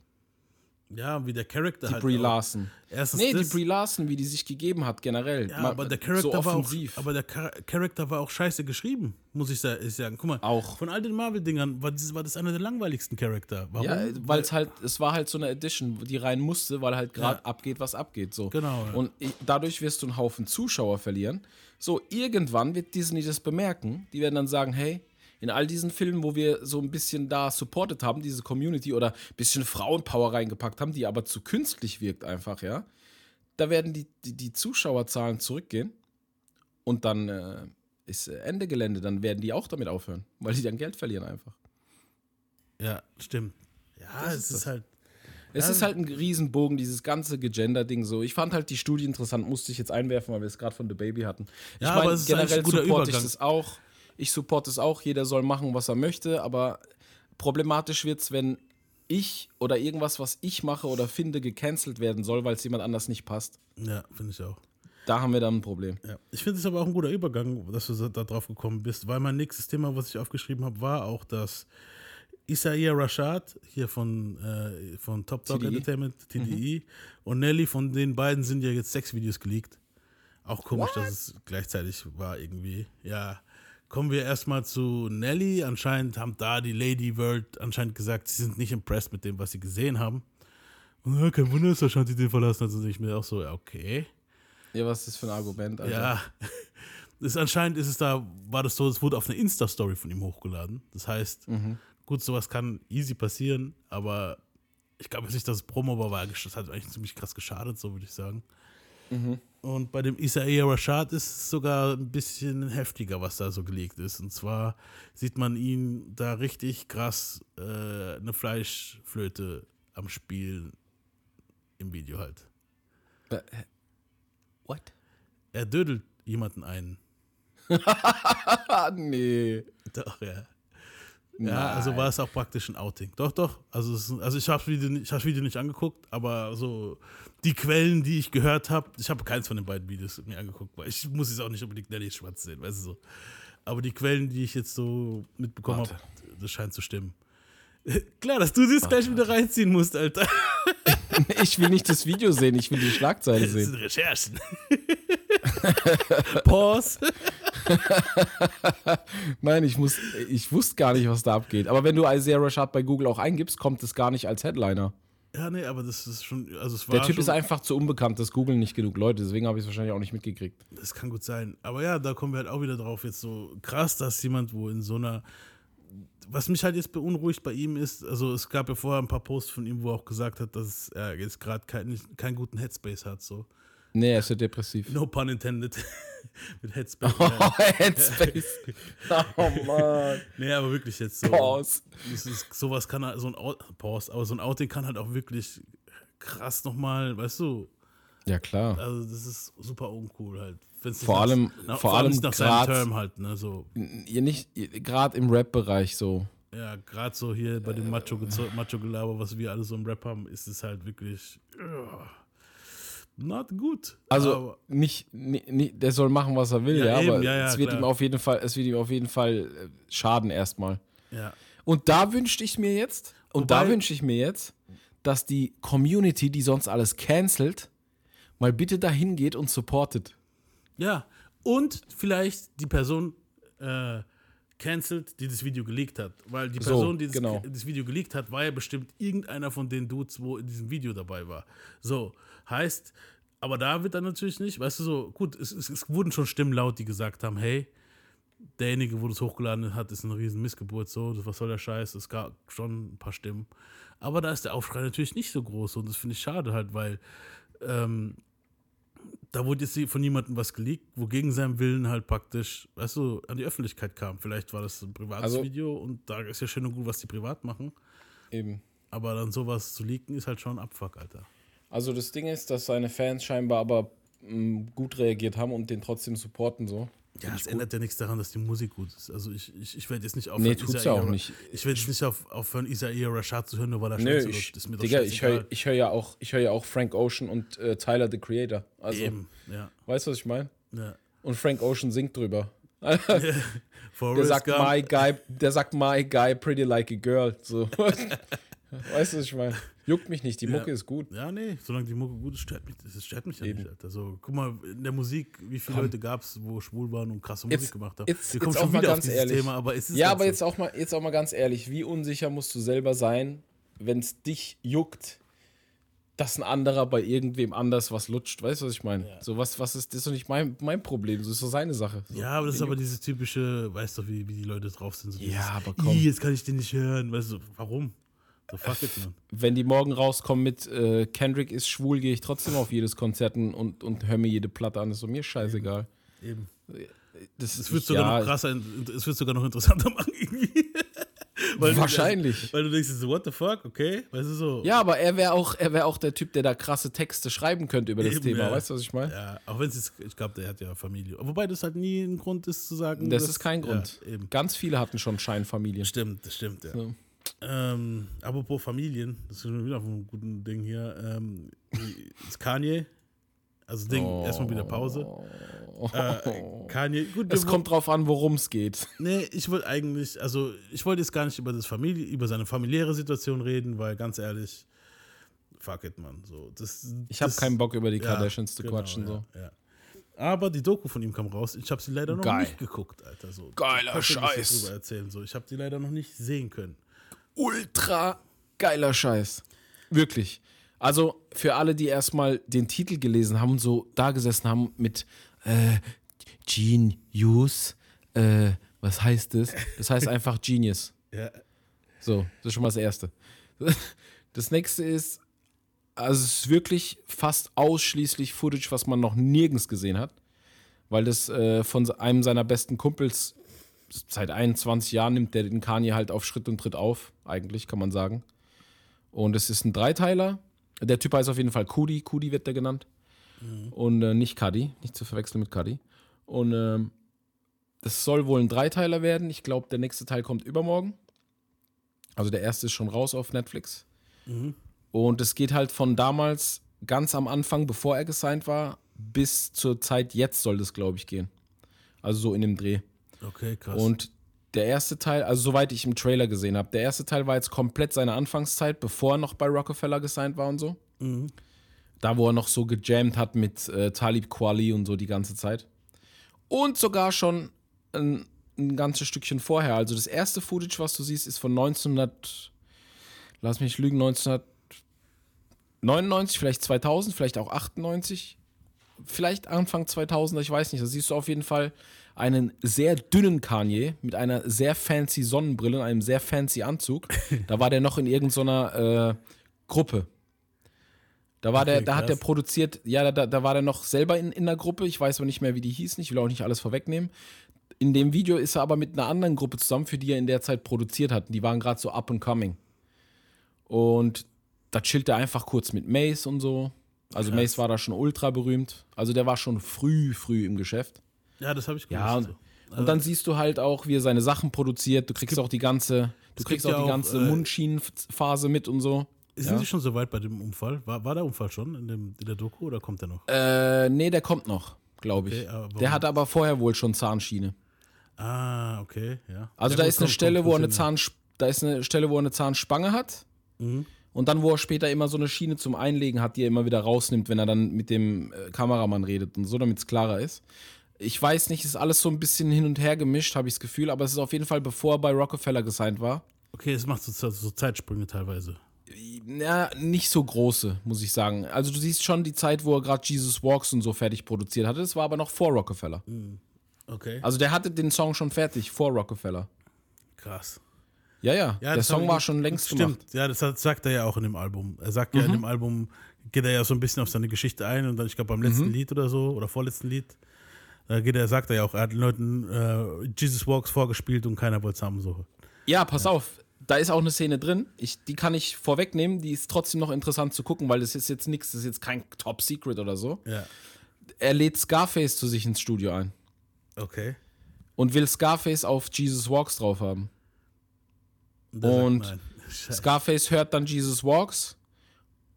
Ja, wie der Charakter Die halt. Brie. Larson. Erstens Nee, die Brie Larson, wie die sich gegeben hat, generell. Ja, Ma- aber der so Charakter war auch, aber der Char Charakter war auch scheiße geschrieben, muss ich sa- ich sagen. Guck mal, Auch. von all den Marvel-Dingern war, dieses- war das einer der langweiligsten Charakter. Warum? Ja, weil es halt, es war halt so eine Edition, die rein musste, weil halt gerade Ja. abgeht, was abgeht. So. Genau, ja. Und i- dadurch wirst du einen Haufen Zuschauer verlieren. So, irgendwann wird Disney das bemerken. Die werden dann sagen, hey, in all diesen Filmen, wo wir so ein bisschen da supported haben, diese Community oder ein bisschen Frauenpower reingepackt haben, die aber zu künstlich wirkt einfach, ja, da werden die, die, die Zuschauerzahlen zurückgehen und dann äh, ist äh, Ende Gelände, dann werden die auch damit aufhören, weil die dann Geld verlieren einfach. ja, stimmt. Ja, es ist halt. Es Ja. ist halt ein Riesenbogen, dieses ganze Gegender-Ding so. Ich fand halt die Studie interessant, musste ich jetzt einwerfen, weil wir es gerade von The Baby hatten. Ich Ja, meine, ist generell supporte ich das auch. Ich supporte es auch, jeder soll machen, was er möchte, aber problematisch wird es, wenn ich oder irgendwas, was ich mache oder finde, gecancelt werden soll, weil es jemand anders nicht passt. Ja, finde ich auch. Da haben wir dann ein Problem. Ja. Ich finde es aber auch ein guter Übergang, dass du da drauf gekommen bist, weil mein nächstes Thema, was ich aufgeschrieben habe, war auch, dass Isaiah Rashad hier von, äh, von Top Dog TDI. Entertainment, TDI, und Nelly, von den beiden sind ja jetzt Sexvideos geleakt. Auch komisch, dass es gleichzeitig war irgendwie. Ja. Kommen wir erstmal zu Nelly. Anscheinend haben da die Lady World anscheinend gesagt, sie sind nicht impressed mit dem, was sie gesehen haben. Und ja, kein Wunder, dass Ashanti den verlassen hat. Und ich mir auch so, ja, okay. Ja, was ist das für ein Argument, Alter? Ja, (laughs) das anscheinend ist es da, war das so, es wurde auf eine Insta-Story von ihm hochgeladen. Das heißt, gut, sowas kann easy passieren, aber ich glaube jetzt nicht, dass es Promo war, weil das hat eigentlich ziemlich krass geschadet, so würde ich sagen. Und bei dem Isaiah Rashad ist es sogar ein bisschen heftiger, was da so gelegt ist. Und zwar sieht man ihn da richtig krass äh, eine Fleischflöte am Spielen im Video halt. Äh, What? Er dödelt jemanden ein. (laughs) Nee. Doch, ja. Ja, also war es auch praktisch ein Outing. Doch, doch. Also, es, also ich habe das, Video ich hab Video nicht angeguckt, aber so die Quellen, die ich gehört habe, ich habe keins von den beiden Videos mir angeguckt, weil ich muss jetzt auch nicht unbedingt Nelly Schwarz sehen, weißt du so. Aber die Quellen, die ich jetzt so mitbekommen habe, Warte. das scheint zu stimmen. (laughs) Klar, dass du das gleich wieder reinziehen musst, Alter. (laughs) Ich will nicht das Video sehen, ich will die Schlagzeile (laughs) Das sind sehen. Recherchen. Pause. (laughs) Nein, ich, muss, ich wusste gar nicht, was da abgeht. Aber wenn du Isaiah Rashad bei Google auch eingibst, kommt es gar nicht als Headliner. Ja, nee, aber das ist schon, also es war Der Typ ist einfach zu unbekannt, das googeln nicht genug Leute, deswegen habe ich es wahrscheinlich auch nicht mitgekriegt. Das kann gut sein. Aber ja, da kommen wir halt auch wieder drauf. Jetzt so krass, dass jemand, wo in so einer. Was mich halt jetzt beunruhigt bei ihm ist, also es gab ja vorher ein paar Posts von ihm, wo er auch gesagt hat, dass er jetzt gerade kein, keinen guten Headspace hat. So. Nee, er ist ja depressiv. No pun intended. (laughs) Mit Headspace. (laughs) Oh, ja. Headspace. Oh Mann. (laughs) Nee, aber wirklich jetzt so. Pause. Ist, sowas kann halt, so ein Out, Pause, aber so ein Outing kann halt auch wirklich krass nochmal, weißt du, Ja, klar. also das ist super uncool halt. Vor nach- allem- nach, vor allem nicht nach seinem grad- Term halt, ne, so. Ihr nicht, gerade im Rap-Bereich so. Ja, gerade so hier bei dem Macho, Macho was wir alle so im Rap haben, ist es halt wirklich ugh, not gut. Also aber, nicht, nicht, nicht, der soll machen, was er will, Ja, ja, eben, aber ja, ja, es wird klar. ihm auf jeden Fall, es wird ihm auf jeden Fall äh, schaden erstmal. ja. Und da wünschte ich mir jetzt, und da Wobei- wünsche ich mir jetzt, dass die Community, die sonst alles cancelt, mal bitte dahin geht und supportet. Ja, und vielleicht die Person äh, cancelt, die das Video geleakt hat. Weil die So, Person, die das, genau. das Video geleakt hat, war ja bestimmt irgendeiner von den Dudes, wo in diesem Video dabei war. So, heißt, aber da wird dann natürlich nicht, weißt du so, gut, es, es, es wurden schon Stimmen laut, die gesagt haben, hey, derjenige, wo das hochgeladen hat, ist eine riesen Missgeburt, so, was soll der Scheiß? Es gab schon ein paar Stimmen. Aber da ist der Aufschrei natürlich nicht so groß und das finde ich schade halt, weil ähm, da wurde jetzt von jemandem was geleakt, wo gegen seinen Willen halt praktisch, weißt du, an die Öffentlichkeit kam. Vielleicht war das ein privates Also- Video und da ist ja schön und gut, was die privat machen. Eben. Aber dann sowas zu leaken ist halt schon ein Abfuck, Alter. Also das Ding ist, dass seine Fans scheinbar aber mh, gut reagiert haben und den trotzdem supporten so. Ja, es ändert ja nichts daran, dass die Musik gut ist. Also ich, ich, ich werde jetzt nicht aufhören, Nee, tut's ja auch Isaiah- nicht. Ich werde jetzt nicht auf, aufhören, Isaiah Rashad zu hören, nur weil er Nö, ich. Ist mir doch Digga, ich höre ich hör ja, auch- ich hör ja auch Frank Ocean und äh, Tyler, the Creator. Also, Eben, ja. weißt du, was ich meine? ja. Und Frank Ocean singt drüber. (laughs) Der sagt, Gump, my guy, der sagt, my guy, pretty like a girl. So. (laughs) weißt du, was ich meine? Juckt mich nicht, die Mucke ist gut. Ja, nee, solange die Mucke gut ist, stört mich das. stört mich ja nicht, Alter. So, guck mal, in der Musik, wie viele Leute gab es, wo schwul waren und krasse Musik Jetzt- gemacht haben. jetzt- Wir kommen jetzt schon auch mal wieder auf ganz dieses ehrlich. Thema, aber es ist Ja, aber so. jetzt auch, mal, jetzt auch mal ganz ehrlich, wie unsicher musst du selber sein, wenn es dich juckt, dass ein anderer bei irgendwem anders was lutscht? Weißt du, was ich meine? So, was, was ist das ist doch nicht mein, mein Problem, so ist doch seine Sache. So. Ja, aber das ist aber dieses typische, weißt du, wie, wie die Leute drauf sind. So Ja, dieses, aber komm. "Ih, jetzt kann ich den nicht hören. Weißt du, warum? So fuck it, man. Wenn die morgen rauskommen mit äh, Kendrick ist schwul, gehe ich trotzdem auf jedes Konzert und, und höre mir jede Platte an. ist so mir scheißegal. Eben. Das, Es wird sogar ja, noch krasser, es wird sogar noch interessanter (laughs) machen irgendwie. Weil du- Wahrscheinlich. weil du denkst, so, what the fuck, okay? Weißt du so? Ja, aber er wäre auch, er wär auch der Typ, der da krasse Texte schreiben könnte über das Eben, Thema. ja. Weißt du, was ich meine? Ja, auch wenn es jetzt, ich glaube, der hat ja Familie. Wobei das halt nie ein Grund ist zu sagen. Das dass- ist kein Grund. Ja, eben. Ganz viele hatten schon Scheinfamilien. Stimmt, das stimmt, ja. So. Ähm, apropos Familien, das ist schon wieder auf einem guten Ding hier. Ähm, ist Kanye, also Ding, erstmal wieder Pause. Äh, Kanye, gut, Es kommt drauf an, worum es geht. Nee, ich wollte eigentlich, also ich wollte jetzt gar nicht über das Familie, über seine familiäre Situation reden, weil ganz ehrlich, fuck it, man. So, das, Ich habe keinen Bock, über die ja, Kardashians zu genau, quatschen. So. Ja, ja. Aber die Doku von ihm kam raus. Ich habe sie leider noch Geil. nicht geguckt, Alter. So, Geiler Scheiß. erzählen. So, ich habe die leider noch nicht sehen können. Ultra geiler Scheiß. Wirklich. Also für alle, die erstmal den Titel gelesen haben und so da gesessen haben mit äh, Genius, äh, was heißt das? Das heißt einfach (laughs) Genius. Ja, So, das ist schon mal das Erste. (laughs) Das nächste ist, also es ist wirklich fast ausschließlich Footage, was man noch nirgends gesehen hat, weil das äh, von einem seiner besten Kumpels seit 21 Jahren nimmt der den Kanye halt auf Schritt und Tritt auf, eigentlich kann man sagen. Und es ist ein Dreiteiler. Der Typ heißt auf jeden Fall Kudi, Kudi wird der genannt. Und äh, nicht Kadi, nicht zu verwechseln mit Kadi. Und ähm, das soll wohl ein Dreiteiler werden. Ich glaube, der nächste Teil kommt übermorgen. Also der erste ist schon raus auf Netflix. Und es geht halt von damals, ganz am Anfang, bevor er gesigned war, bis zur Zeit jetzt soll das, glaube ich, gehen. Also so in dem Dreh. Okay, krass. Und der erste Teil, also soweit ich im Trailer gesehen habe, der erste Teil war jetzt komplett seine Anfangszeit, bevor er noch bei Rockefeller gesigned war und so. Da, wo er noch so gejammt hat mit äh, Talib Kweli und so die ganze Zeit. Und sogar schon ein, ein ganzes Stückchen vorher. Also das erste Footage, was du siehst, ist von 1900, lass mich lügen, 1999, vielleicht 2000, vielleicht auch 98 vielleicht Anfang 2000, ich weiß nicht. Da siehst du auf jeden Fall einen sehr dünnen Kanye mit einer sehr fancy Sonnenbrille und einem sehr fancy Anzug. (laughs) Da war der noch in irgendeiner äh, Gruppe. Da war der, Okay, da hat der krass. produziert, ja, da, da war der noch selber in, in der Gruppe, ich weiß aber nicht mehr, wie die hießen, ich will auch nicht alles vorwegnehmen. In dem Video ist er aber mit einer anderen Gruppe zusammen, für die er in der Zeit produziert hat. Die waren gerade so up and coming. Und da chillt er einfach kurz mit Mace und so. Also Krass. Mace war da schon ultra berühmt. Also der war schon früh, früh im Geschäft. Ja, das habe ich gewusst. Ja, und, und dann siehst du halt auch, wie er seine Sachen produziert. Du kriegst auch die ganze, du kriegst gibt auch ja die auch, ganze äh, Mundschienenphase mit und so. Sind ja. Sie schon so weit bei dem Unfall? War, war der Unfall schon in, dem, in der Doku oder kommt der noch? Äh, nee, der kommt noch, glaube ich. Okay, der hatte aber vorher wohl schon Zahnschiene. Ah, okay, ja. Also ja, da ist eine kommt- Stelle, kommt wo er eine. Zahn, da ist eine Stelle, wo er eine Zahnspange hat. Mhm. Und dann, wo er später immer so eine Schiene zum Einlegen hat, die er immer wieder rausnimmt, wenn er dann mit dem äh, Kameramann redet und so, damit es klarer ist. Ich weiß nicht, ist alles so ein bisschen hin und her gemischt, habe ich das Gefühl, aber es ist auf jeden Fall, bevor er bei Rockefeller gesigned war. Okay, es macht so, so Zeitsprünge teilweise. Ja, nicht so große, muss ich sagen. Also du siehst schon die Zeit, wo er gerade Jesus Walks und so fertig produziert hatte. Das war aber noch vor Rockefeller. Okay, Also der hatte den Song schon fertig, vor Rockefeller. krass. Ja, ja, Ja, der Song war schon längst Stimmt, gemacht. ja, das sagt er ja auch in dem Album. Er sagt ja Mhm. in dem Album, geht er ja so ein bisschen auf seine Geschichte ein und dann, ich glaube, beim letzten Mhm. Lied oder so, oder vorletzten Lied, da geht er, sagt er ja auch, er hat den Leuten äh, Jesus Walks vorgespielt und keiner wollte es haben. So. Ja, pass auf, da ist auch eine Szene drin. Ich, die kann ich vorwegnehmen, die ist trotzdem noch interessant zu gucken, weil das ist jetzt nichts, das ist jetzt kein Top Secret oder so. Ja, Er lädt Scarface zu sich ins Studio ein okay. und will Scarface auf Jesus Walks drauf haben. Sagt Und. (laughs) Scarface hört dann Jesus Walks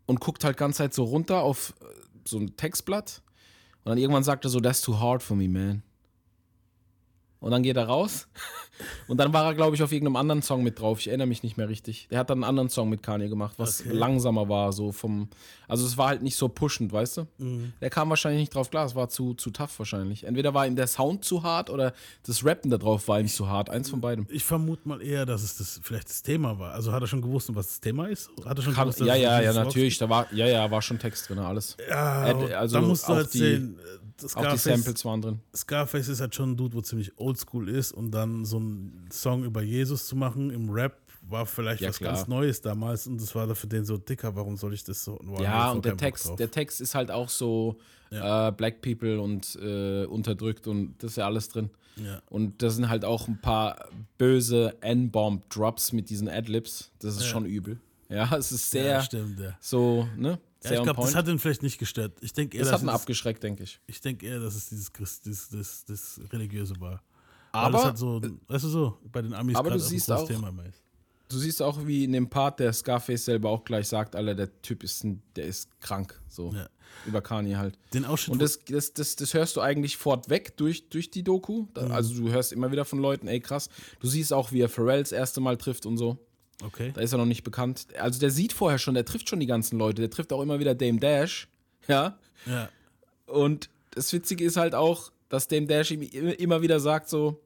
und guckt halt ganz Zeit so runter auf äh, so ein Textblatt. Und dann irgendwann sagt er so, that's too hard for me, man. Und dann geht er raus. (laughs) Und dann war er, glaube ich, auf irgendeinem anderen Song mit drauf. Ich erinnere mich nicht mehr richtig. Der hat dann einen anderen Song mit Kanye gemacht, was Okay. langsamer war, so vom. Also es war halt nicht so pushend, weißt du? Mhm. Der kam wahrscheinlich nicht drauf klar, es war zu, zu tough wahrscheinlich. Entweder war ihm der Sound zu hart oder das Rappen da drauf war ihm zu hart. Eins von beidem. Ich vermute mal eher, dass es das vielleicht das Thema war. Also hat er schon gewusst, was das Thema ist? Hat er schon Kann, gewusst, dass ja, ja, ja, natürlich. Da war, ja, ja, war schon Text drin, alles. Ja, Äh, also da musst du halt sehen, das Auch die Scarface, Samples waren drin. Scarface ist halt schon ein Dude, wo ziemlich oldschool ist und dann so einen Song über Jesus zu machen im Rap war vielleicht Ja, was klar. ganz Neues damals und das war da für den so dicker, warum soll ich das so? Wow, Ja, und der Text, der Text ist halt auch so äh, Black People und äh, unterdrückt und das ist ja alles drin. ja. Und da sind halt auch ein paar böse N-Bomb-Drops mit diesen Adlibs. Das ist Ja. schon übel. Ja, es ist sehr ja, stimmt, ja. so, ne? Ja, ich glaube, das hat ihn vielleicht nicht gestört. Ich denke eher, das hat ihn es, abgeschreckt, denke ich. ich denke eher, dass es dieses Christ, das, das, das Religiöse war. Weil Aber das hat so, weißt du so, bei den Amis aber du siehst auch- Thema immer ist. du siehst auch, wie in dem Part der Scarface selber auch gleich sagt, Alter, der Typ ist, ein, der ist krank. So. Ja. Über Kanye halt. Den Ausschnitt, Und das, das, das, das hörst du eigentlich fortweg durch, durch die Doku. Mhm. Also du hörst immer wieder von Leuten, ey krass. Du siehst auch, wie er Pharrell das erste Mal trifft und so. Okay. Da ist er noch nicht bekannt. Also der sieht vorher schon, der trifft schon die ganzen Leute. Der trifft auch immer wieder Dame Dash. (laughs) Ja. Ja, Und das Witzige ist halt auch, dass Dame Dash ihm immer wieder sagt so,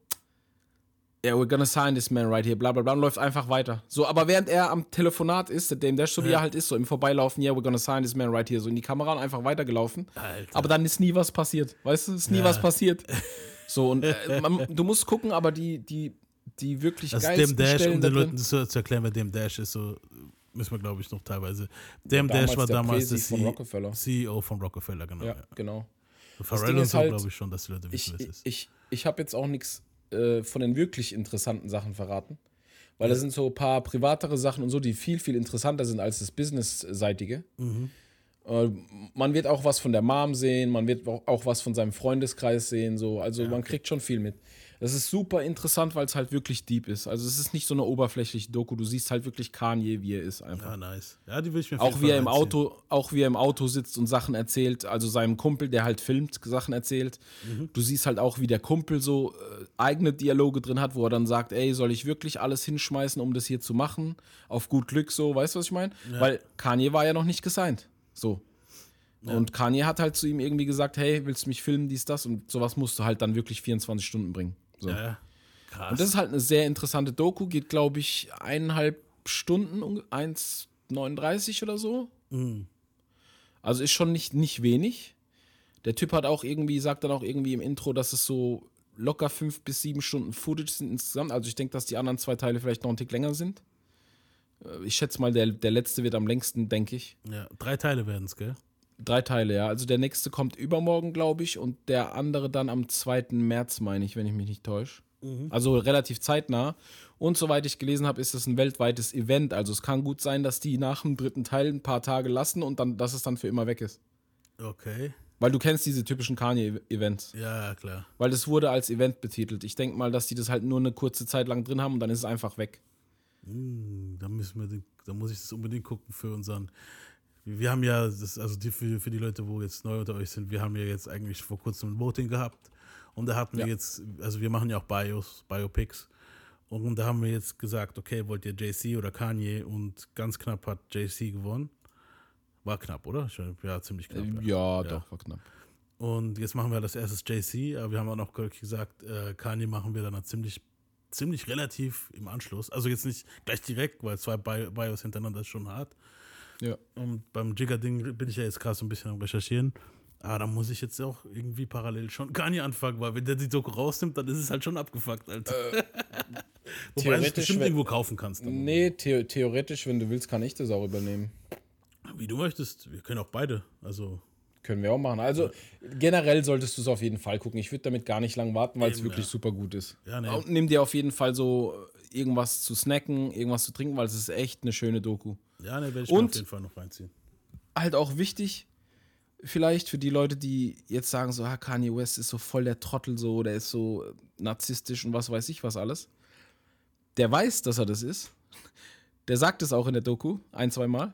yeah, we're gonna sign this man right here, bla bla bla, und läuft einfach weiter. So, aber während er am Telefonat ist, der Dame Dash, so wie Ja. er halt ist, so im Vorbeilaufen, yeah, we're gonna sign this man right here, so in die Kamera und einfach weitergelaufen. Alter. Aber dann ist nie was passiert. Weißt du, ist nie Ja. was passiert. (laughs) So, und äh, (laughs) man, du musst gucken, aber die, die, die wirklich Also dem geilsten Dash, Stellen um den Leuten so zu erklären, wer dem Dash ist, so müssen wir, glaube ich, noch teilweise. Dem Dash war damals der von C- Rockefeller. CEO von Rockefeller, genau. Ja, Ja. genau. Pharrell Ding und so, halt, glaube ich schon, dass die Leute Ich, wissen, wer ich, es ist. ich, ich habe jetzt auch nichts äh, von den wirklich interessanten Sachen verraten. Weil da sind so ein paar privatere Sachen und so, die viel, viel interessanter sind als das Business-seitige. Mhm. Äh, man wird auch was von der Mom sehen, man wird auch was von seinem Freundeskreis sehen. So. Also man kriegt schon viel mit. Das ist super interessant, weil es halt wirklich deep ist. Also es ist nicht so eine oberflächliche Doku. Du siehst halt wirklich Kanye, wie er ist einfach. Ja, nice. Ja, die will ich mir Auch wie er im. Auto, auch wie er im Auto sitzt und Sachen erzählt, also seinem Kumpel, der halt filmt, Sachen erzählt. Mhm. Du siehst halt auch, wie der Kumpel so äh, eigene Dialoge drin hat, wo er dann sagt, ey, soll ich wirklich alles hinschmeißen, um das hier zu machen? Auf gut Glück so, weißt du, was ich meine? Weil Kanye war ja noch nicht gesigned. So. Und Kanye hat halt zu ihm irgendwie gesagt, hey, willst du mich filmen, dies, das? Und sowas musst du halt dann wirklich 24 Stunden bringen. So. Ja, krass. Und das ist halt eine sehr interessante Doku, geht, glaube ich, eineinhalb Stunden, unge- 1,39 oder so. Mhm. Also ist schon nicht, nicht wenig. Der Typ hat auch irgendwie, sagt dann auch irgendwie im Intro, dass es so locker fünf bis sieben Stunden Footage sind insgesamt. Also ich denke, dass die anderen zwei Teile vielleicht noch einen Tick länger sind. Äh, Ich schätze mal, der, der letzte wird am längsten, denke ich. Ja, drei Teile werden es, gell? Drei Teile, ja. Also der nächste kommt übermorgen, glaube ich, und der andere dann am 2. März, meine ich, wenn ich mich nicht täusche. Also relativ zeitnah. Und soweit ich gelesen habe, ist es ein weltweites Event. Also es kann gut sein, dass die nach dem dritten Teil ein paar Tage lassen und dann, dass es dann für immer weg ist. Okay. Weil du kennst diese typischen Kanye-Events. Ja, ja, klar. Weil das wurde als Event betitelt. Ich denke mal, dass die das halt nur eine kurze Zeit lang drin haben und dann ist es einfach weg. Hm, da müssen wir, den- da muss ich das unbedingt gucken für unseren. Wir haben ja, das, also die, für, für die Leute, wo jetzt neu unter euch sind, wir haben ja jetzt eigentlich vor kurzem ein Voting gehabt. Und da hatten wir Ja. jetzt, also wir machen ja auch Bios, Biopics. Und da haben wir jetzt gesagt, okay, wollt ihr JC oder Kanye? Und ganz knapp hat JC gewonnen. War knapp, oder? Ja, ziemlich knapp. Äh, ja, doch, war knapp. Und jetzt machen wir das erstes JC, aber wir haben auch noch gesagt, äh, Kanye machen wir dann ziemlich, ziemlich relativ im Anschluss. Also jetzt nicht gleich direkt, weil zwei Bi- Bios hintereinander ist schon hart. Ja. Und beim Jigger-Ding bin ich ja jetzt gerade so ein bisschen am Recherchieren. Aber da muss ich jetzt auch irgendwie parallel schon Kanye anfangen, weil wenn der die Doku rausnimmt, dann ist es halt schon abgefuckt, Alter. (laughs) Wobei du es theoretisch, bestimmt wenn- irgendwo kaufen kannst. Nee, the theoretisch, wenn du willst, kann ich das auch übernehmen. Wie du möchtest. Wir können auch beide. Also, Können wir auch machen. Also generell solltest du es auf jeden Fall gucken. Ich würde damit gar nicht lang warten, weil es wirklich ja. super gut ist. Ja, nee. Und nimm dir auf jeden Fall so irgendwas zu snacken, irgendwas zu trinken, weil es ist echt eine schöne Doku. ja, ne, werde ich Und- auf jeden Fall noch reinziehen. Halt auch wichtig, vielleicht für die Leute, die jetzt sagen so, ah, Kanye West ist so voll der Trottel so, der ist so narzisstisch und was weiß ich was alles. Der weiß, dass er das ist. Der sagt es auch in der Doku ein, zwei Mal.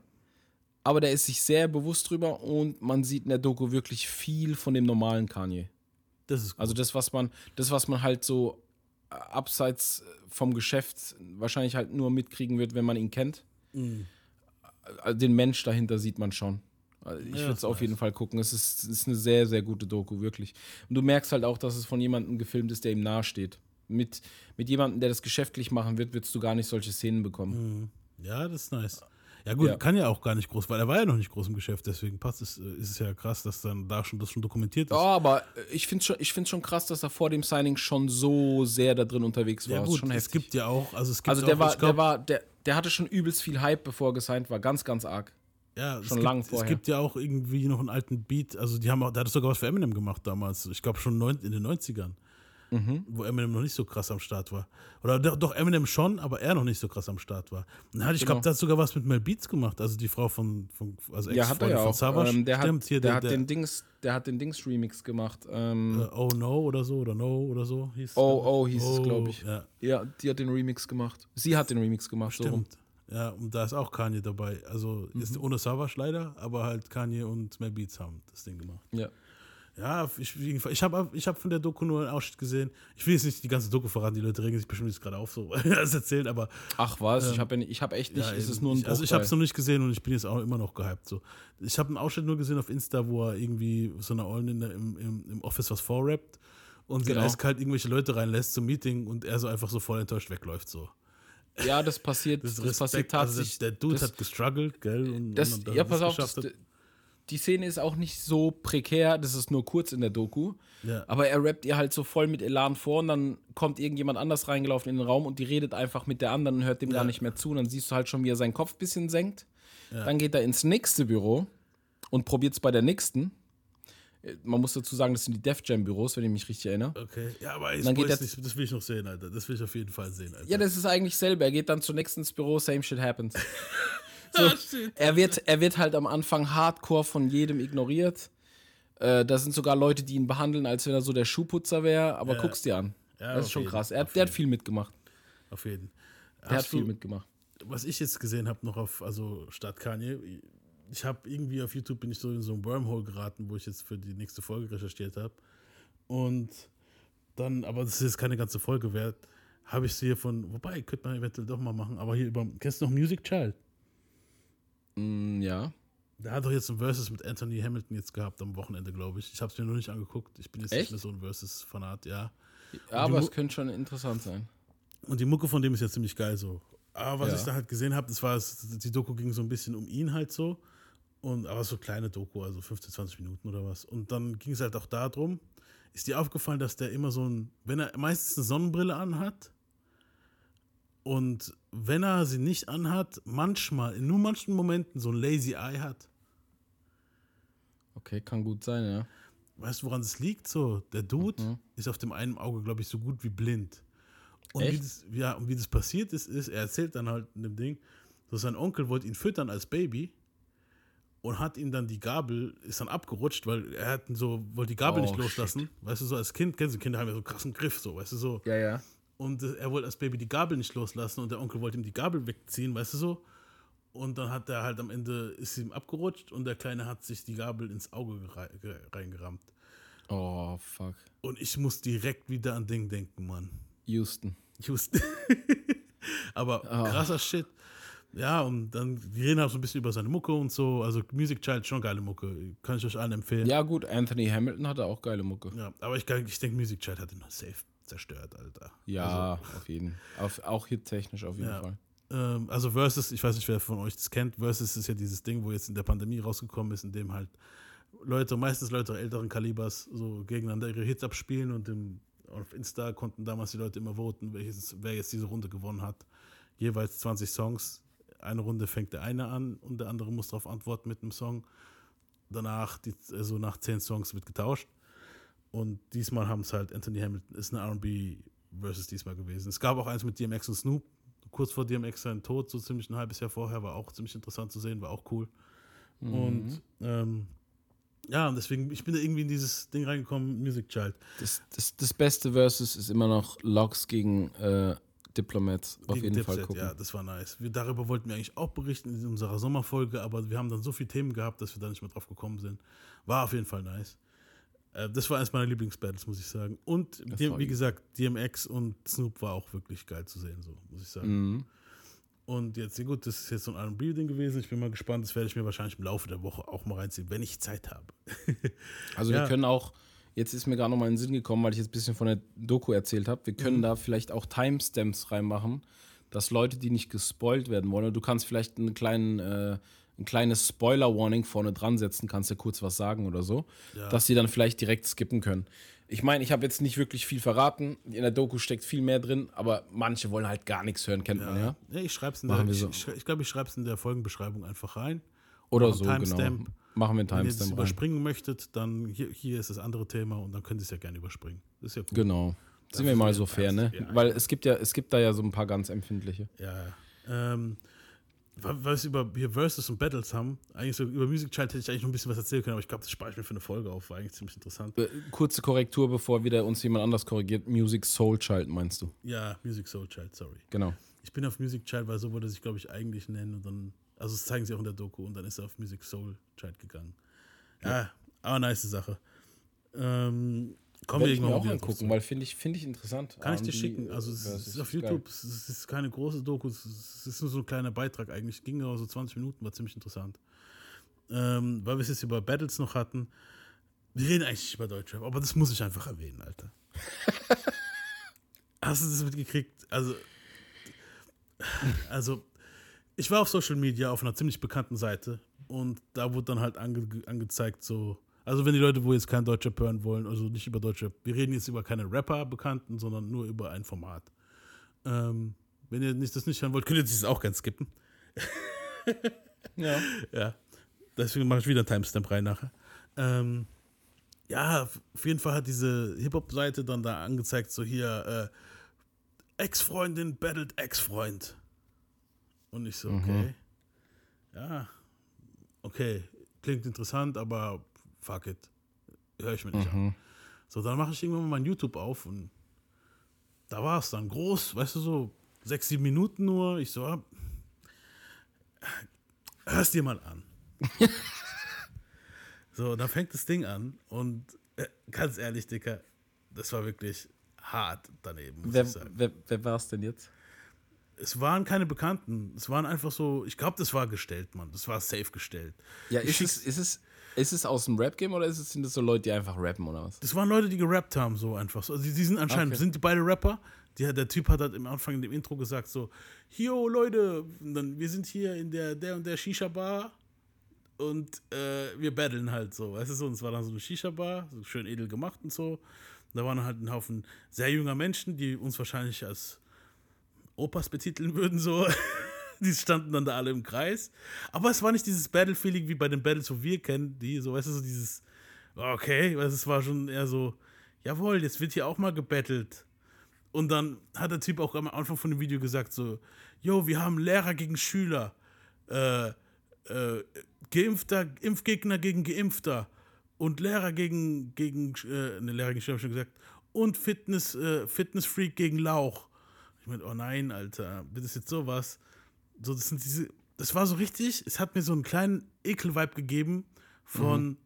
Aber der ist sich sehr bewusst drüber und man sieht in der Doku wirklich viel von dem normalen Kanye. Das ist gut. Also das, was man, das, was man halt so abseits vom Geschäft wahrscheinlich halt nur mitkriegen wird, wenn man ihn kennt. Mhm. Also Den Mensch dahinter sieht man schon. Also ich Ja, würde es auf jeden Fall gucken. Es ist, es ist eine sehr, sehr gute Doku, wirklich. Und du merkst halt auch, dass es von jemandem gefilmt ist, der ihm nahesteht. Mit, mit jemandem, der das geschäftlich machen wird, wirst du gar nicht solche Szenen bekommen. Ja, das ist nice. Ja gut, Ja. kann ja auch gar nicht groß, weil er war ja noch nicht groß im Geschäft, deswegen passt es, äh, ist es ja krass, dass dann da schon das schon dokumentiert ist. Ja, aber äh, ich finde schon, ich schon krass, dass er vor dem Signing schon so sehr da drin unterwegs war. ja gut, es heftig. gibt ja auch, also es gibt Also der auch, war, glaub, der war, der, der hatte schon übelst viel Hype, bevor er gesigned war. Ganz, ganz arg. ja, es schon gibt, lang Es vorher. gibt ja auch irgendwie noch einen alten Beat, also die haben auch, der hat sogar was für Eminem gemacht damals, ich glaube schon neun, in den 90ern, Mhm. wo Eminem noch nicht so krass am Start war. Oder doch, Eminem schon, aber er noch nicht so krass am Start war. Und dann hat, ich glaube, Genau. der hat sogar was mit Mel Beats gemacht, also die Frau von, von also Ja, hat er ja von. Savage. Ähm, der Stimmt, hat, hier der, der, hat den Dings, der hat den Dings Remix gemacht. Ähm, äh, Oh No oder so, oder No oder so hieß es, Oh. Oh hieß es, glaub ich. Ja, ja, die hat den Remix gemacht. Sie hat den Remix gemacht. So. Stimmt. Ja, und da ist auch Kanye dabei. Also ist Mhm. ohne Savage leider, aber halt Kanye und Mel Beats haben das Ding gemacht. Ja. Ja, ich, ich habe ich hab von der Doku nur einen Ausschnitt gesehen. Ich will jetzt nicht die ganze Doku verraten, die Leute regen sich bestimmt jetzt gerade auf, so (laughs) alles erzählen, aber Ach was, ich habe ich hab echt nicht, ja, ist es nur ein ich, Also ich habe es noch nicht gesehen und ich bin jetzt auch immer noch gehypt. So. Ich habe einen Ausschnitt nur gesehen auf Insta, wo er irgendwie so einer Ollen im, im, im Office was vorrappt und sie Genau. eiskalt irgendwelche Leute reinlässt zum Meeting und er so einfach so voll enttäuscht wegläuft. So. Ja, das passiert, (laughs) Das das, passiert. Also tatsächlich. der Dude das, hat gestruggelt, gell? Und, das, und dann ja, pass auf, das, geschafft. Die Szene ist auch nicht so prekär, das ist nur kurz in der Doku. Ja. Aber er rappt ihr halt so voll mit Elan vor und dann kommt irgendjemand anders reingelaufen in den Raum und die redet einfach mit der anderen und hört dem Ja. gar nicht mehr zu. Und dann siehst du halt schon, wie er seinen Kopf ein bisschen senkt. Dann geht er ins nächste Büro und probiert es bei der nächsten. Man muss dazu sagen, das sind die Def Jam Büros, wenn ich mich richtig erinnere. Okay, ja, aber ich dann geht nicht, das will ich noch sehen, Alter. Das will ich auf jeden Fall sehen, Alter. Ja, das ist eigentlich selber. Er geht dann zunächst ins Büro, same shit happens. (laughs) (laughs) So, er, wird, er wird halt am Anfang hardcore von jedem ignoriert. Äh, da sind sogar Leute, die ihn behandeln, als wenn er so der Schuhputzer wäre. Aber Ja. guck's dir an. Ja, das ist schon jeden, krass. Er, der hat viel mitgemacht. auf jeden. Der hat viel du, mitgemacht. was ich jetzt gesehen habe, noch auf, also statt Kanye, ich habe irgendwie auf YouTube bin ich so in so ein Wormhole geraten, wo ich jetzt für die nächste Folge recherchiert habe. Und dann, aber das ist jetzt keine ganze Folge wert, habe ich sie hier von, wobei, könnte man eventuell doch mal machen, aber hier über, kennst du noch Music Child? Mm, ja. Der hat doch jetzt ein Versus mit Anthony Hamilton jetzt gehabt am Wochenende, glaube ich. Ich habe es mir noch nicht angeguckt. Ich bin jetzt Echt? nicht mehr so ein Versus-Fanat, ja. Aber Mu- es könnte schon interessant sein. Und die Mucke von dem ist ja ziemlich geil so. Aber was Ja. ich da halt gesehen habe, das war, es- die Doku ging so ein bisschen um ihn halt so. Und aber so kleine Doku, also 15, 20 Minuten oder was. Und dann ging es halt auch darum, ist dir aufgefallen, dass der immer so ein, wenn er meistens eine Sonnenbrille anhat Und wenn er sie nicht anhat, manchmal, in nur manchen Momenten so ein Lazy Eye hat. Okay, kann gut sein, ja. Weißt du, woran es liegt? So, der Dude ist auf dem einen Auge, glaube ich, so gut wie blind. Und wie Echt? das, ja, und wie das passiert ist, ist, er erzählt dann halt in dem Ding, so sein Onkel wollte ihn füttern als Baby und hat ihm dann die Gabel, ist dann abgerutscht, weil er hat so, wollte die Gabel Oh, nicht loslassen. Weißt du, so als Kind, kennst du, Kinder haben ja so einen krassen Griff, so, weißt du, so. Ja, ja. Und er wollte als Baby die Gabel nicht loslassen und der Onkel wollte ihm die Gabel wegziehen, weißt du so. Und dann hat er halt am Ende, ist ihm abgerutscht und der Kleine hat sich die Gabel ins Auge reingerammt. Oh, fuck. Und ich muss direkt wieder an Ding denken, Mann. Houston. Just. (laughs) Aber krasser Shit. Ja, und dann, die reden auch so ein bisschen über seine Mucke und so. Also Music Child, schon geile Mucke. Kann ich euch allen empfehlen. Ja, gut, Anthony Hamilton hatte auch geile Mucke. Ja, aber ich, ich denke, Music Child hat ihn noch safe zerstört, Alter. Ja, auf jeden auf, Auch hittechnisch auf jeden Ja. Fall. Ähm, also Versus, ich weiß nicht, wer von euch das kennt. Versus ist ja dieses Ding, wo jetzt in der Pandemie rausgekommen ist, in dem halt Leute, meistens Leute älteren Kalibers, so gegeneinander ihre Hits abspielen und im, auf Insta konnten damals die Leute immer voten, welches, wer jetzt diese Runde gewonnen hat. Jeweils 20 Songs. Eine Runde fängt der eine an und der andere muss darauf antworten mit einem Song. Danach, die, also nach 10 Songs wird getauscht. Und diesmal haben es halt Anthony Hamilton, ist eine RB versus diesmal gewesen. Es gab auch eins mit DMX und Snoop, kurz vor DMX sein Tod, so ziemlich ein halbes Jahr vorher, war auch ziemlich interessant zu sehen, war auch cool. Und ähm, ja, und deswegen, ich bin da irgendwie in dieses Ding reingekommen, Music Child. Das, das, das beste Versus ist immer noch Logs gegen äh, Diplomats. Auf Gegen jeden Fall Dipset, gucken. Ja, das war nice. Wir, darüber wollten wir eigentlich auch berichten in unserer Sommerfolge, aber wir haben dann so viele Themen gehabt, dass wir da nicht mehr drauf gekommen sind. War auf jeden Fall nice. Äh, das war eines meiner Lieblingsbattles, muss ich sagen. Und war wie gesagt, DMX und Snoop war auch wirklich geil zu sehen, so muss ich sagen. Mhm. Und jetzt, ja gut, das ist jetzt so ein RB-Ding gewesen. Ich bin mal gespannt. Das werde ich mir wahrscheinlich im Laufe der Woche auch mal reinziehen, wenn ich Zeit habe. (laughs) Also Ja. wir können auch, jetzt ist mir gerade noch mal in den Sinn gekommen, weil ich jetzt ein bisschen von der Doku erzählt habe, wir Mhm. können da vielleicht auch Timestamps reinmachen, dass Leute, die nicht gespoilt werden wollen, du kannst vielleicht einen kleinen, äh, ein kleines Spoiler-Warning vorne dran setzen, kannst ja kurz was sagen oder so, Ja. dass sie dann vielleicht direkt skippen können. Ich meine, ich habe jetzt nicht wirklich viel verraten, in der Doku steckt viel mehr drin, aber manche wollen halt gar nichts hören, kennt man ja. Nee, ich schreibe es in der, ich, so. ich, ich glaube, ich schreibe es in der Folgenbeschreibung einfach rein. Oder so, Timestamp. genau. Machen wir einen Wenn ihr das Timestamp rein. überspringen möchtet, dann hier, hier ist das andere Thema und dann könnt ihr es ja gerne überspringen. Das ist ja cool. Genau. Sind Dafür wir mal sind so fair, ne? Timestamp. Ja, Weil es gibt ja, es gibt da ja so ein paar ganz empfindliche. Ja, ja. Ähm, was wir über hier Versus und Battles haben, eigentlich so über Music Child hätte ich eigentlich noch ein bisschen was erzählen können, aber ich glaube, das spare ich mir für eine Folge auf. War eigentlich ziemlich interessant. Äh, Kurze Korrektur, bevor wieder uns jemand anders korrigiert. Music Soul Child meinst du? Ja, Music Soul Child, sorry. Genau. Ich bin auf Music Child, weil so wurde sich, glaube ich, eigentlich nennen und dann, also das zeigen sie auch in der Doku und dann ist er auf Music Soul Child gegangen. Ja, aber nice Sache. Ähm, kommen Werde wir irgendwann auch angucken, weil finde ich, finde ich interessant. Kann ich dir schicken. Also es ist auf. YouTube, es ist, keine große Doku, es ist es ist nur so ein kleiner Beitrag eigentlich. Ging aber so 20 Minuten, war ziemlich interessant. Ähm, weil wir es jetzt über Battles noch hatten. Wir reden eigentlich nicht über Deutschrap, aber das muss ich einfach erwähnen, Alter. (laughs) Hast du das mitgekriegt? Also, also, ich war auf Social Media auf einer ziemlich bekannten Seite und da wurde dann halt ange angezeigt, so, also wenn die Leute, wo jetzt kein Deutschrap hören wollen, also nicht über Deutschrap, wir reden jetzt über keine Rapper-Bekannten, sondern nur über ein Format. Ähm, wenn ihr nicht, das nicht hören wollt, könnt ihr das auch ganz skippen. Ja. (laughs) Ja, deswegen mache ich wieder einen Timestamp rein nachher. Ähm, ja, auf jeden Fall hat diese Hip-Hop-Seite dann da angezeigt, so hier, äh, Ex-Freundin battelt Ex-Freund. Und ich so, okay. Ja, okay, klingt interessant, aber fuck it. Höre ich mir nicht an. So, dann mache ich irgendwann mal mein YouTube auf und da war es dann groß, weißt du, so sechs, sieben Minuten nur. Ich so, ah, hör's dir mal an. (laughs) so, da fängt das Ding an und äh, ganz ehrlich, Dicker, das war wirklich hart daneben, muss Wer, wer, wer war es denn jetzt? Es waren keine Bekannten, es waren einfach so, ich glaube, das war gestellt, Mann, das war safe gestellt. Ja, ist es, ist, es, ist es aus dem Rap-Game oder es, sind es so Leute, die einfach rappen oder was? Das waren Leute, die gerappt haben, so einfach. So. Also die, die sind anscheinend, Okay. sind die beide Rapper. Die, der Typ hat halt am Anfang in dem Intro gesagt so, Yo Leute, dann, wir sind hier in der, der und der Shisha-Bar und äh, wir battlen halt so, weißt du so. Und es war dann so eine Shisha-Bar, so schön edel gemacht und so. Und da waren halt ein Haufen sehr junger Menschen, die uns wahrscheinlich als Opas betiteln würden, so. (laughs) (laughs) die standen dann da alle im Kreis. Aber es war nicht dieses Battle-Feeling wie bei den Battles, wo wir kennen, die so, weißt du, so dieses, okay, es war schon eher so, jawohl, jetzt wird hier auch mal gebettelt. Und dann hat der Typ auch am Anfang von dem Video gesagt so, yo, wir haben Lehrer gegen Schüler, äh, äh, Geimpfter, Impfgegner gegen Geimpfter und Lehrer gegen, gegen äh, ne, Lehrer gegen Schüler, hab ich schon gesagt, und Fitness, äh, Fitnessfreak gegen Lauch. Ich meine, oh nein, Alter, das jetzt sowas? So, das sind diese, das war so richtig, es hat mir so einen kleinen Ekel-Vibe gegeben von, mhm.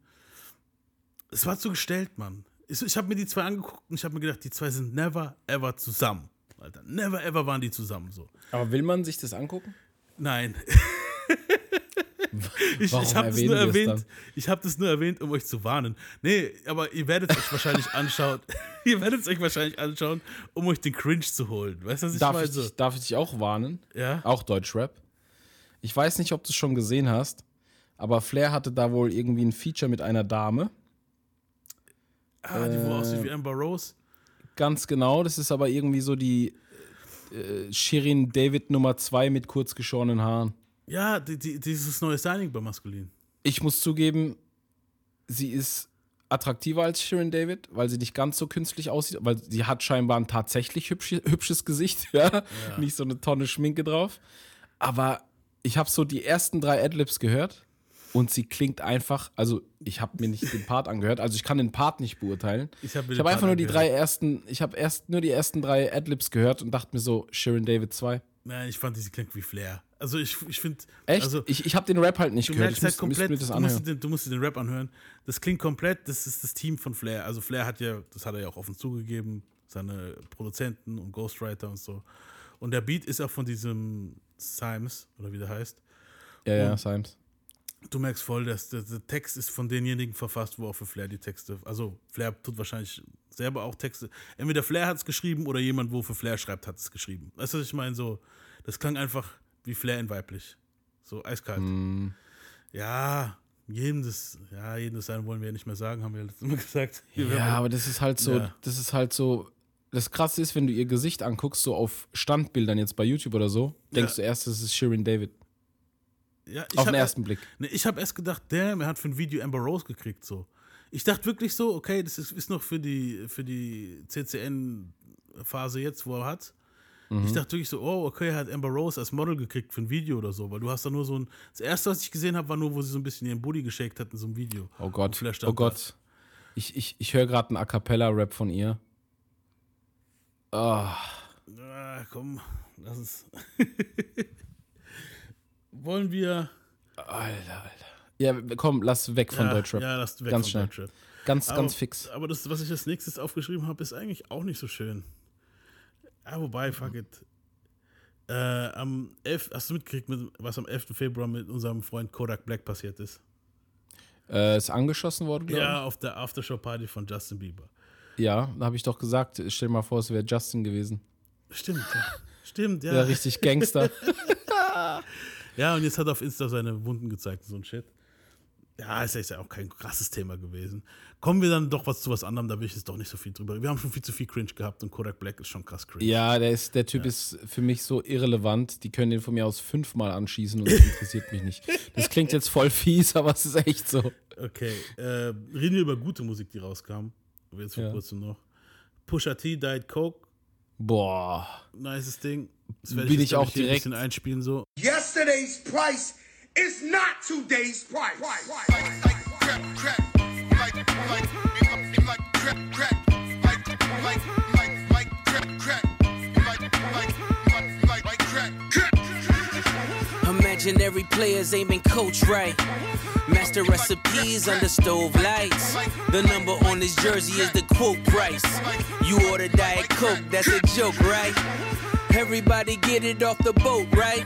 es war zu gestellt, Mann. Ich, ich habe mir die zwei angeguckt und ich habe mir gedacht, die zwei sind never ever zusammen. Alter, never ever waren die zusammen so. Aber will man sich das angucken? Nein. (laughs) (laughs) ich, ich habe das nur erwähnt. Ich habe das nur erwähnt, um euch zu warnen. Nee, aber ihr werdet es euch wahrscheinlich anschauen. (laughs) ihr werdet es euch wahrscheinlich anschauen, um euch den Cringe zu holen. Weißt du, was ich darf meine? Ich? Darf ich dich auch warnen? Ja. Auch Deutschrap. Ich weiß nicht, ob du es schon gesehen hast, aber Flair hatte da wohl irgendwie ein Feature mit einer Dame. Ah, die, äh, aussieht wie Amber Rose. Ganz genau, das ist aber irgendwie so die äh, Shirin David Nummer 2 mit kurz geschorenen Haaren. Ja, die, die, dieses neue Signing bei Maskulin. Ich muss zugeben, sie ist attraktiver als Shirin David, weil sie nicht ganz so künstlich aussieht, weil sie hat scheinbar ein tatsächlich hübsch, hübsches Gesicht, (laughs) ja? ja? Nicht so eine Tonne Schminke drauf. Aber ich habe so die ersten drei Adlibs gehört und sie klingt einfach, also ich habe mir nicht den Part angehört, also ich kann den Part nicht beurteilen. Ich habe hab einfach nur die drei ersten, ich habe erst nur die ersten drei Adlibs gehört und dachte mir so, Shirin David 2. Nein, ich fand, sie klingt wie Flair. Also ich, ich finde. Echt? Also, ich ich habe den Rap halt nicht gehört. Ich halt komplett, mir das du, musst den, du musst dir den Rap anhören. Das klingt komplett, das ist das Team von Flair. Also Flair hat ja, das hat er ja auch offen zugegeben, seine Produzenten und Ghostwriter und so. Und der Beat ist auch von diesem Symes, oder wie der heißt. Ja, und ja, Symes. Du merkst voll, dass der, der, Text ist von denjenigen verfasst, wo auch für Flair die Texte. Also Flair tut wahrscheinlich selber auch Texte. Entweder Flair hat es geschrieben oder jemand, wo für Flair schreibt, hat es geschrieben. Weißt du, was ich meine? So, das klang einfach wie Flair in weiblich. So eiskalt. Mm. Ja, jedem das, ja, jedem das sein wollen wir ja nicht mehr sagen, haben wir ja letztes Mal (laughs) gesagt. ja, aber das ist halt so, ja. das ist halt so. Das krasse ist, wenn du ihr Gesicht anguckst, so auf Standbildern jetzt bei YouTube oder so, denkst ja. du erst, das ist Shirin David. Ja, auf den ersten Blick. Ne, ich habe erst gedacht, der, er hat für ein Video Amber Rose gekriegt, so. Ich dachte wirklich so, okay, das ist, ist noch für die, für die CCN-Phase jetzt, wo er hat. Mhm. Ich dachte wirklich so, oh, okay, er hat Amber Rose als Model gekriegt für ein Video oder so, weil du hast da nur so ein. Das erste, was ich gesehen habe, war nur, wo sie so ein bisschen ihren Booty geshakt hat in so einem Video. Oh Gott. Oh Gott. Ich, ich, ich höre gerade einen A Cappella-Rap von ihr. Oh. Ah, komm, lass es. (laughs) Wollen wir. Alter, Alter. Ja, komm, lass weg von ja, Deutschrap. Ja, lass weg ganz von schnell. Deutschrap. Ganz, aber, ganz fix. Aber das, was ich als nächstes aufgeschrieben habe, ist eigentlich auch nicht so schön. Ja, wobei, fuck it. Äh, am 11, hast du mitgekriegt, was am 11. Februar mit unserem Freund Kodak Black passiert ist? Äh, ist angeschossen worden, glaube Ja, auf der Aftershow-Party von Justin Bieber. Ja, da habe ich doch gesagt, stell dir mal vor, es wäre Justin gewesen. Stimmt, ja. Stimmt, ja. Ja, richtig Gangster. (laughs) ja, und jetzt hat er auf Insta seine Wunden gezeigt, so ein Shit. Ja, ist ja auch kein krasses Thema gewesen. Kommen wir dann doch was zu was anderem, da will ich jetzt doch nicht so viel drüber. Wir haben schon viel zu viel Cringe gehabt und Kodak Black ist schon krass cringe. Ja, der, ist, der Typ ja. ist für mich so irrelevant. Die können den von mir aus fünfmal anschießen und das interessiert mich nicht. Das klingt jetzt voll fies, aber es ist echt so. Okay, äh, reden wir über gute Musik, die rauskam. Jetzt vor ja. kurzem noch. Pusha T, Died Coke. Boah. Nices Ding. Das Bin ich, ich auch direkt ein bisschen einspielen so. Yesterday's price is not today's price. Imaginary players aiming coach right. Master recipes under stove lights. The number on his jersey is the quote price. You order Diet Coke, that's a joke, right? Everybody get it off the boat, right?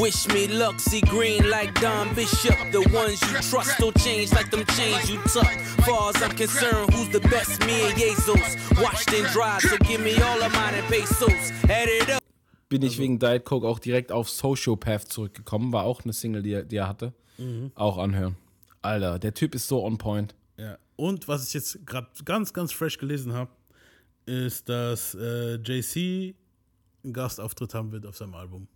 Wish me luck, see green like Don Bishop. The ones you trust don't change like them chains you tuck. Far as I'm concerned, who's the best? Me and Jesus. Washed and dried, so give me all of mine and pesos. Add it up. Bin ich wegen Diet Coke auch direkt auf Sociopath zurückgekommen. War auch eine Single, die er, die er hatte. Auch anhören. Alter, der Typ ist so on point. Ja. Und was ich jetzt gerade ganz, ganz fresh gelesen habe, ist, dass äh, JC einen Gastauftritt haben wird auf seinem Album.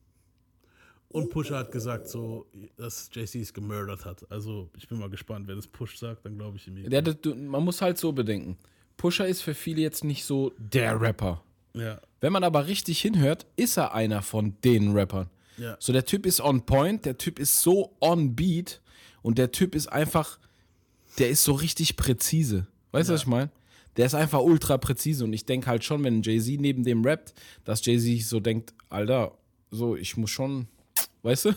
Und Pusha hat gesagt, so, dass JC es gemurdert hat. Also, ich bin mal gespannt, wenn es Push sagt, dann glaube ich ihm. Der, der, du- man muss halt so bedenken. Pusher ist für viele jetzt nicht so der Rapper. Ja, Wenn man aber richtig hinhört, ist er einer von den Rappern. Ja. So, der Typ ist on point, der Typ ist so on beat und der Typ ist einfach, der ist so richtig präzise. Weißt du, was ich meine? Der ist einfach ultra präzise und ich denke halt schon, wenn Jay-Z neben dem rappt, dass Jay-Z so denkt, Alter, so, ich muss schon, weißt du?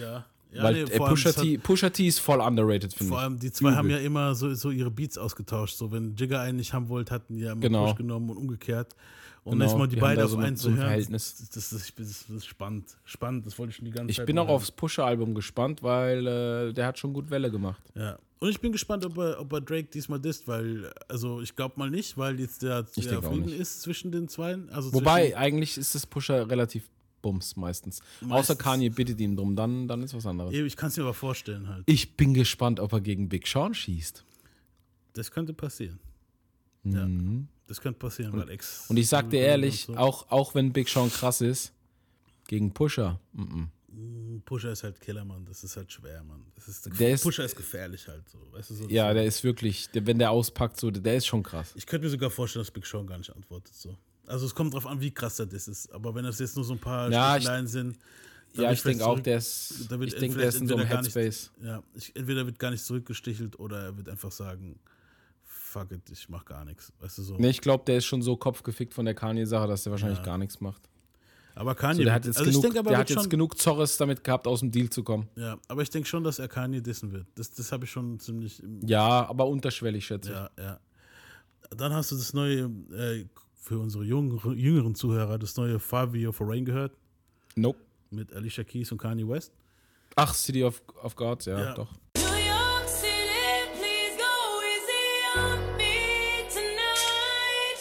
ja. ja Weil nee, äh, vor Pusha, T, Pusha T ist voll underrated, finde Vor ich. allem, die zwei Übel. haben ja immer so, so ihre Beats ausgetauscht. So, wenn Jigger einen nicht haben wollte, hatten die ja immer Genau. Push genommen und umgekehrt. Und Genau, jetzt mal die, die beiden auf so ein- einen so zu hören, Verhältnis. Das, das, das, ist spannend. Spannend, das wollte ich schon die ganze Ich Zeit bin mal auch hören. aufs Pusher-Album gespannt, weil äh, der hat schon gut Welle gemacht. Ja. Und ich bin gespannt, ob er, ob er Drake diesmal disst, weil, also ich glaube mal nicht, weil jetzt der, der Frieden ist zwischen den Zweien. Also Wobei, eigentlich ist das Pusher relativ bums meistens. Außer Meistens. Kanye bittet ihn drum, dann, dann ist was anderes. ich kann es mir aber vorstellen halt. Ich bin gespannt, ob er gegen Big Sean schießt. Das könnte passieren. Ja. Das könnte passieren, weil Ex. Mhm. Und ich sag dir ehrlich, und so. auch, auch wenn Big Sean krass ist, gegen Pusher, mm Pusher ist halt Killer, Mann. Das ist halt schwer, Mann. Das ist, Der ist- Pusher ist gefährlich halt so. Weißt du, so ja, der ist wirklich, der, wenn der auspackt, so, der ist schon krass. Ich könnte mir sogar vorstellen, dass Big Sean gar nicht antwortet. So. Also es kommt drauf an, wie krass das ist. Aber wenn das jetzt nur so ein paar Ja, ich- Sticheleien sind. Ja, ich denke auch, der ist, ich denke, der ist in so einem entweder gar nicht- Headspace. Ja, ich, entweder wird gar nicht zurückgestichelt oder er wird einfach sagen, fuck it, ich mach gar nichts. Weißt du so. Nee, ich glaube, der ist schon so kopfgefickt von der Kanye-Sache, dass der wahrscheinlich gar nichts macht. Aber Kanye So, der hat jetzt, also ich genug, denke aber, der er hat jetzt schon, genug Zorres damit gehabt, aus dem Deal zu kommen. Ja, aber ich denke schon, dass er Kanye dissen wird. Das, das habe ich schon ziemlich. Ja, aber unterschwellig, schätze ich. Ja, ja. Dann hast du das neue, äh, für unsere jüngeren, jüngeren Zuhörer, das neue Five for Rain gehört. Nope. Mit Alicia Keys und Kanye West. Ach, City of, of Gods, ja, Ja. doch. New York City, please go easy on me tonight.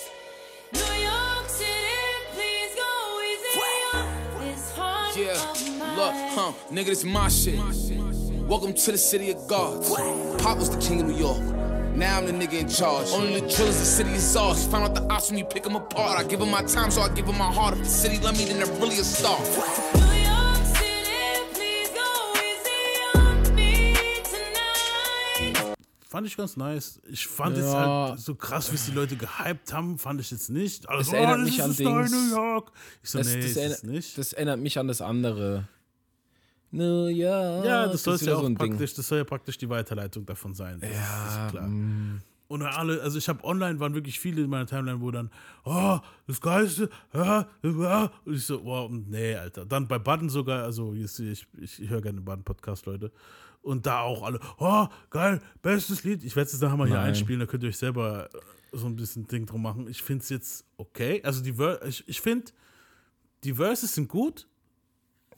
New York City, please go easy on this heart Yeah, of mine. look, huh, nigga, this my shit. Welcome to the city of gods. Pop was the king of New York. Now I'm the nigga in charge. Only the drillers, the city is ours. Find out the ops when you pick them apart. I give them my time, so I give them my heart. If the city love me, then they're really a star. New York City, please go easy on me tonight. Fand ich ganz nice. Ich fand es Ja. halt so krass, wie es die Leute gehypt haben, fand ich jetzt nicht. Also, Es erinnert oh, das mich ist an das Dings. New York. Ich so, Das, nee, das, ist erinnert, nicht. das erinnert mich an das andere. New York. ja, das soll ist ja auch so ein Ding. praktisch, das soll ja praktisch die Weiterleitung davon sein. Das Ja, ist klar. mm. Und alle, also ich habe online waren wirklich viele in meiner Timeline, wo dann, oh, das Geilste, ja, ja. Und ich so, wow, nee, Alter. Dann bei Button sogar, also ich, ich, ich höre gerne Button-Podcast, Leute. Und da auch alle, oh, geil, bestes Lied. Ich werde es jetzt nachher mal hier Nein. einspielen, da könnt ihr euch selber so ein bisschen Ding drum machen. Ich finde es jetzt okay. Also die Ver ich, ich finde, die Verses sind gut,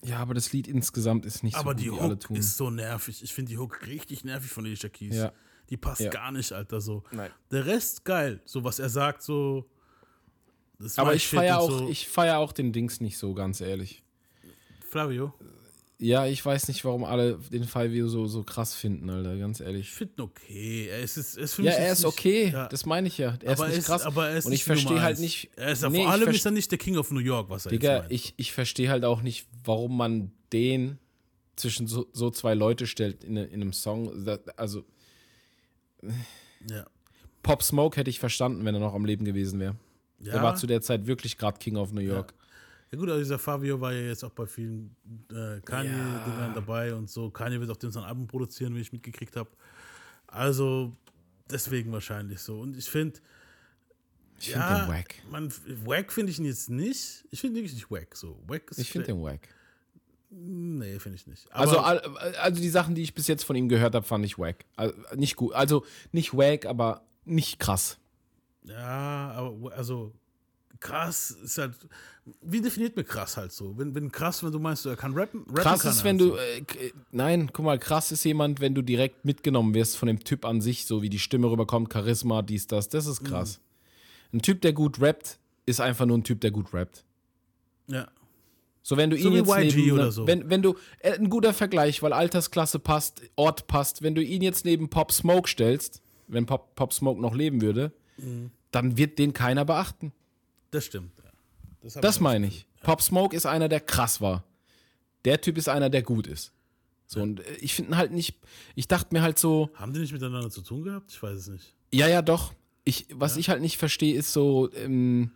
Ja, aber das Lied insgesamt ist nicht aber so gut, die wie alle Hook tun. ist so nervig. Ich finde die Hook richtig nervig von Alicia Keys. Ja. Die passt Ja. gar nicht, Alter, so. Nein. Der Rest geil, so was er sagt, so. das ist aber ich feiere auch, so. ich feier auch den Dings nicht so, ganz ehrlich. Flavio, Ja, ich weiß nicht, warum alle den Fivio so, so krass finden, Alter, ganz ich ehrlich. finde ihn okay. Er ist, ist, ist für Ja, er ist nicht- okay, ja. das meine ich ja. Er ist aber, nicht er ist, krass. aber er ist und ich nicht verstehe halt nicht. Er ist, Nee, vor ich allem ist er nicht der King of New York, was er Digga, jetzt meint. ich, ich verstehe halt auch nicht, warum man den zwischen so, so zwei Leute stellt in, in einem Song. Also, ja. Pop Smoke hätte ich verstanden, wenn er noch am Leben gewesen wäre. Ja. Er war zu der Zeit wirklich gerade King of New York. Ja, gut, aber dieser Fabio war ja jetzt auch bei vielen äh, Kanye-Dingern dabei und so. Kanye wird auch den sein Album produzieren, wie ich mitgekriegt habe. Also, deswegen wahrscheinlich so. Und ich finde, Ich finde ja, den wack. Man, wack finde ich ihn jetzt nicht. Ich finde ihn wirklich nicht wack. So, wack ist Ich finde den wack. Nee, finde ich nicht. Aber, Also, al- also die Sachen, die ich bis jetzt von ihm gehört habe, fand ich wack. Also, nicht gut. Also nicht wack, aber nicht krass. ja, aber also krass ist halt. Wie definiert man krass halt so? Wenn, wenn krass, wenn du meinst, er kann rappen, rappen Krass kann ist, wenn halt du. so. Äh, k- nein, guck mal, krass ist jemand, wenn du direkt mitgenommen wirst von dem Typ an sich, so wie die Stimme rüberkommt, Charisma, dies, das. Das ist krass. Mhm. Ein Typ, der gut rappt, ist einfach nur ein Typ, der gut rappt. Ja. So, wenn du So ihn jetzt YG neben, oder ne- so. wenn, wenn du, äh, ein guter Vergleich, weil Altersklasse passt, Ort passt, wenn du ihn jetzt neben Pop Smoke stellst, wenn Pop, Pop Smoke noch leben würde, Mhm. dann wird den keiner beachten. Das stimmt. Ja. Das, Das meine ich. Pop Smoke ist einer, der krass war. Der Typ ist einer, der gut ist. So, und äh, ich finde halt nicht, ich dachte mir halt so. Haben die nicht miteinander zu tun gehabt? Ich weiß es nicht. ja, ja, doch. Ich, was ich halt nicht verstehe, ist so, ähm,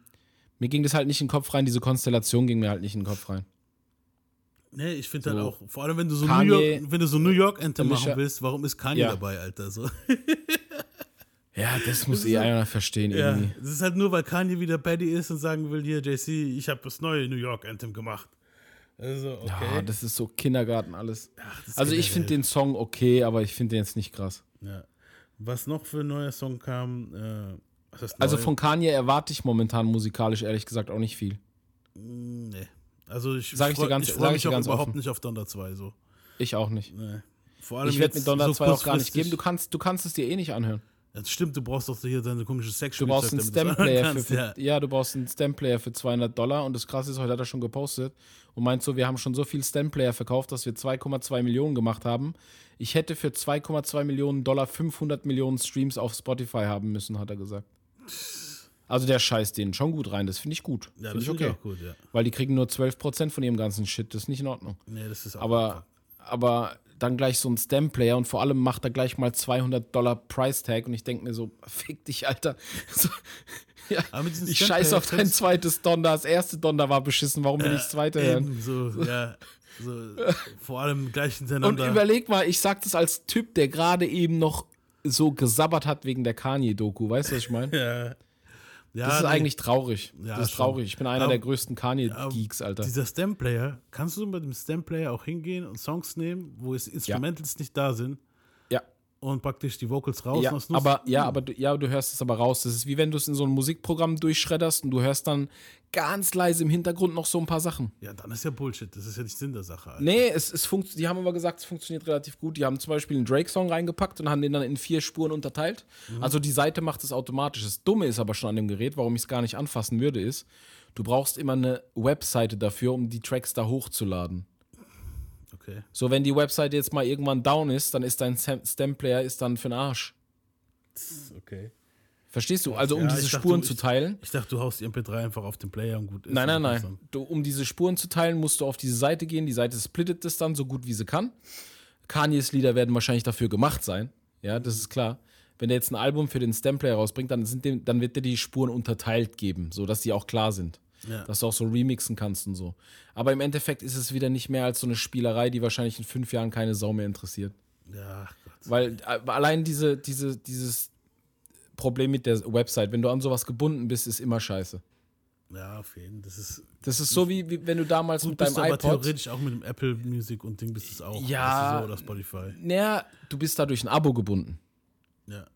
mir ging das halt nicht in den Kopf rein, diese Konstellation ging mir halt nicht in den Kopf rein. Nee, ich finde halt So. auch, vor allem wenn du so Kanye, New York, wenn du so New York Anthem machen willst, warum ist Kanye Ja. dabei, Alter? So. (laughs) Ja, das muss eh einer verstehen Ja, irgendwie. das ist halt nur, weil Kanye wieder Paddy ist und sagen will, hier, JC, ich habe das neue New York Anthem gemacht. Also, okay. Ja, das ist so Kindergarten alles. ist also ich finde den Song okay, aber ich finde den jetzt nicht krass. Ja. Was noch für ein neuer Song kam, äh, Also von Kanye erwarte ich momentan musikalisch ehrlich gesagt auch nicht viel. Nee. Also ich, Sag ich dir freu- ganz- ich freue ich mich dir auch ganz überhaupt offen. nicht auf Donner 2 so. Ich auch nicht. Nee. Vor allem Ich werde mir Donner so 2 auch gar nicht geben. Du kannst, du kannst es dir eh nicht anhören. Das stimmt, du brauchst doch hier deine komische sex Du brauchst einen Stamplayer für, für, ja. ja. du brauchst einen Stamplayer für 200 Dollar und das krasse ist, heute hat er schon gepostet und meint so, wir haben schon so viel Stamplayer verkauft, dass wir 2,2 Millionen gemacht haben. Ich hätte für 2,2 Millionen Dollar 500 Millionen Streams auf Spotify haben müssen, hat er gesagt. Also der scheißt denen schon gut rein, das finde ich gut. Ja, Finde das ich okay. gut, ja. Weil die kriegen nur 12% von ihrem ganzen Shit, das ist nicht in Ordnung. Nee, das ist auch Aber, aber dann gleich so ein Stamplayer und vor allem macht er gleich mal 200 Dollar Price Tag und ich denke mir so, fick dich, Alter. (laughs) So, ja, ich Stamplayer scheiß auf dein zweites Donder. Das erste Donder war beschissen, warum will ich das zweite hören? So, ja. So, (laughs) vor allem gleich Und hintereinander. überleg mal, ich sag das als Typ, der gerade eben noch so gesabbert hat wegen der Kanye-Doku. Weißt du, was ich meine? (laughs) ja. Ja, Das ist nee. eigentlich traurig. Ja, das ist schon. traurig. Ich bin einer Aber- der größten Kanye-Geeks, Alter. Dieser Stamplayer, kannst du mit dem Stamplayer auch hingehen und Songs nehmen, wo es Instrumentals nicht da sind Ja. Und praktisch die Vocals raus Ja, aber, ja, aber du, ja, du hörst es aber raus. Das ist wie wenn du es in so einem Musikprogramm durchschredderst und du hörst dann ganz leise im Hintergrund noch so ein paar Sachen. Ja, dann ist ja Bullshit. Das ist ja nicht Sinn der Sache. Alter. Nee, es, es funkt, die haben aber gesagt, es funktioniert relativ gut. Die haben zum Beispiel einen Drake-Song reingepackt und haben den dann in vier Spuren unterteilt. Also die Seite macht es automatisch. Das Dumme ist aber schon an dem Gerät, warum ich es gar nicht anfassen würde, ist, du brauchst immer eine Webseite dafür, um die Tracks da hochzuladen. Okay. So, wenn die Webseite jetzt mal irgendwann down ist, dann ist dein Stamplayer ist dann für den Arsch. Okay. Verstehst du? Also um Ja, diese dachte, Spuren du- zu teilen. Ich dachte, du haust die MP3 einfach auf den Player und gut ist. Nein, nein, nein. Du, um diese Spuren zu teilen, musst du auf diese Seite gehen. Die Seite splittet das dann so gut wie sie kann. Kanyes Lieder werden wahrscheinlich dafür gemacht sein. Ja, das ist klar. Wenn der jetzt ein Album für den Stamplayer rausbringt, dann, sind dem, dann wird der die Spuren unterteilt geben, sodass die auch klar sind. Ja. Dass du auch so remixen kannst und so. Aber im Endeffekt ist es wieder nicht mehr als so eine Spielerei, die wahrscheinlich in fünf Jahren keine Sau mehr interessiert. Ja, Gott. Weil äh, allein diese, diese, dieses Problem mit der Website, wenn du an sowas gebunden bist, ist immer scheiße. Ja, auf jeden Fall. Das ist. Das ist so wie, wie wenn du damals mit deinem aber iPod. theoretisch auch mit dem Apple Music und Ding bist du es auch. Ja. Das ist so, oder Spotify. Naja, du bist da durch ein Abo gebunden. Ja.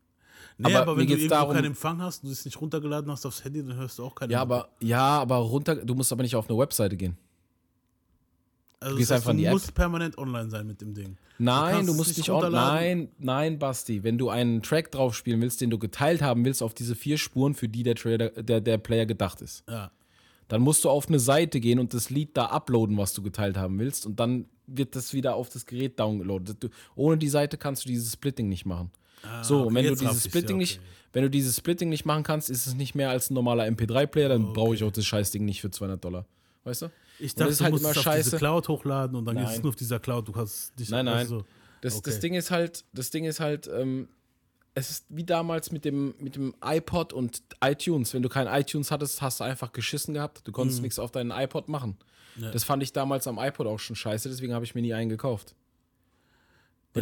Nee, Aber aber, wenn du irgendwo darum- keinen Empfang hast und du es nicht runtergeladen hast aufs Handy, dann hörst du auch keine Ja, Mucke. aber ja, aber runter. Du musst aber nicht auf eine Webseite gehen. also gehst das heißt, du App. musst permanent online sein mit dem Ding. Nein, du, es musst nicht nicht on runterladen. Nein, nein, Basti. Wenn du einen Track drauf spielen willst, den du geteilt haben willst auf diese vier Spuren, für die der, Trader, der, der Player gedacht ist, Ja. dann musst du auf eine Seite gehen und das Lied da uploaden, was du geteilt haben willst, und dann wird das wieder auf das Gerät downgeloadet. Du, ohne die Seite kannst du dieses Splitting nicht machen. So, okay, wenn du dieses Splitting ja, nicht, okay. wenn du dieses Splitting nicht machen kannst, ist es nicht mehr als ein normaler MP3-Player, dann brauche ich auch das Scheißding nicht für 200 Dollar. Weißt du? Ich dachte, das ist du halt musst immer es auf scheiße. diese Cloud hochladen und dann ist Nein. es nur auf dieser Cloud. Du kannst dich Nein, nein. Also, Das, das Okay. Ding ist halt, das Ding ist halt, ähm, es ist wie damals mit dem, mit dem iPod und iTunes. Wenn du kein iTunes hattest, hast du einfach geschissen gehabt. Du Mhm. konntest nichts auf deinen iPod machen. Das fand ich damals am iPod auch schon scheiße, deswegen habe ich mir nie einen gekauft.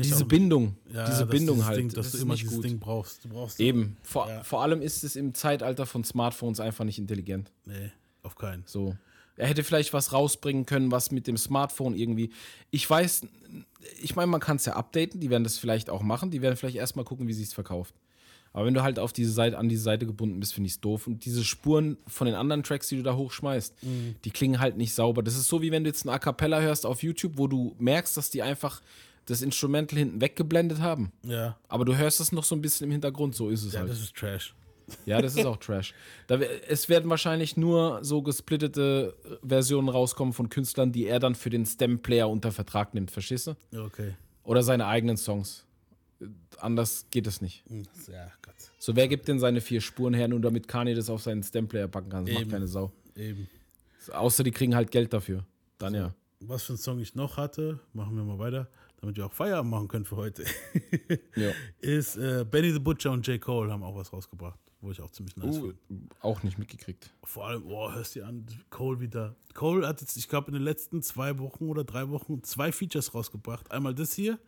Ich diese. Bindung, ja, diese das Bindung halt, Ding, dass das du immer dieses gut. Ding brauchst. Du brauchst Eben. Vor, Ja. vor allem ist es im Zeitalter von Smartphones einfach nicht intelligent. Nee, auf keinen. So. Er hätte vielleicht was rausbringen können, was mit dem Smartphone irgendwie. Ich weiß, ich meine, man kann es ja updaten, die werden das vielleicht auch machen, die werden vielleicht erstmal gucken, wie sie es verkauft. Aber wenn du halt auf diese Seite, an diese Seite gebunden bist, finde ich es doof. Und diese Spuren von den anderen Tracks, die du da hochschmeißt, Mhm. die klingen halt nicht sauber. Das ist so, wie wenn du jetzt ein A Cappella hörst auf YouTube, wo du merkst, dass die einfach das Instrumental hinten weggeblendet haben. Ja. Aber du hörst es noch so ein bisschen im Hintergrund, so ist es Ja, halt. das ist Trash. Ja, das ist auch Trash. (laughs) Da, es werden wahrscheinlich nur so gesplittete äh, Versionen rauskommen von Künstlern, die er dann für den Stem-Player unter Vertrag nimmt, verstehst du? Ja, Okay. Oder seine eigenen Songs. Anders geht es nicht. Ja, Gott. So, wer gibt denn seine vier Spuren her, nur damit Kanye das auf seinen Stem-Player packen kann? Das macht Eben. keine Sau. Eben. Außer die kriegen halt Geld dafür. Dann ja. Was für ein Song ich noch hatte, machen wir mal weiter, damit wir auch Feierabend machen können für heute, (laughs) ja. ist äh, Benny the Butcher und J. Cole haben auch was rausgebracht, wo ich auch ziemlich nice Uh, finde. auch nicht mitgekriegt. Vor allem, oh, hörst du an, Cole wieder. Cole hat jetzt, ich glaube, in den letzten zwei Wochen oder drei Wochen zwei Features rausgebracht. Einmal das hier.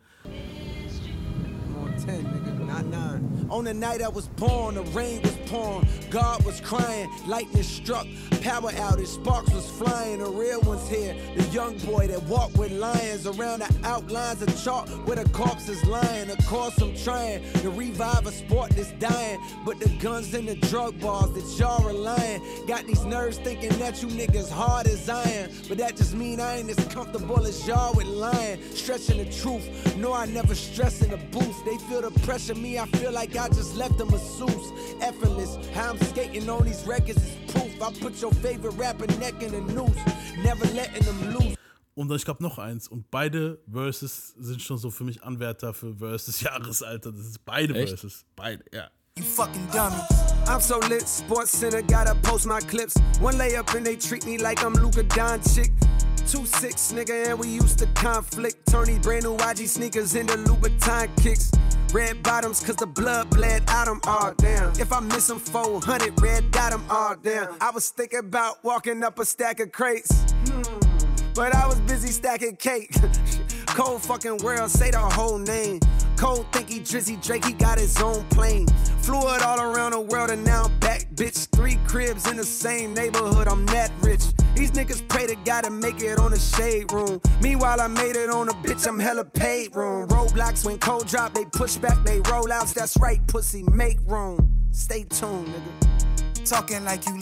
On 10, nigga, not 9. On the night I was born, the rain was pouring, God was crying, lightning struck, power outage, sparks was flying, the real one's here. The young boy that walked with lions around the outlines of chalk where the corpse is lying. Of course, I'm trying to revive a sport that's dying, but the guns and the drug bars that y'all relying got these nerves thinking that you niggas hard as iron. But that just mean I ain't as comfortable as y'all with lying, stretching the truth. No, I never stress in the booth. They feel the pressure, me, I feel like I just left a masseuse. Effortless, how I'm skating on these records is proof. I put your favorite rapper neck in a noose, never letting them loose. Und ich glaube noch eins. Und beide Verses sind schon so für mich Anwärter für Verses (laughs) Jahresalter. Das ist beide Echt? Verses. Beide, ja. You fucking dummies. I'm so lit, Sports Center, gotta post my clips. One layup and they treat me like I'm Luka Doncic. Two six nigga and we used to conflict. Turn these brand new YG sneakers into Louboutin kicks. Red bottoms cause the blood bled out them all damn. If I miss them 400, red dot them all damn. I was thinking about walking up a stack of crates. But I was busy stacking cake. (laughs) Cold fucking world, say the whole name. Cold think he Drizzy Drake, he got his own plane. Flew it all around the world and now I'm back, bitch. Three cribs in the same neighborhood, I'm that rich. These niggas pray to God to make it on the shade room. Meanwhile, I made it on a bitch, I'm hella paid room. Roadblocks when cold drop, they push back, they roll outs. That's right, pussy, make room. Stay tuned, nigga. Talking like you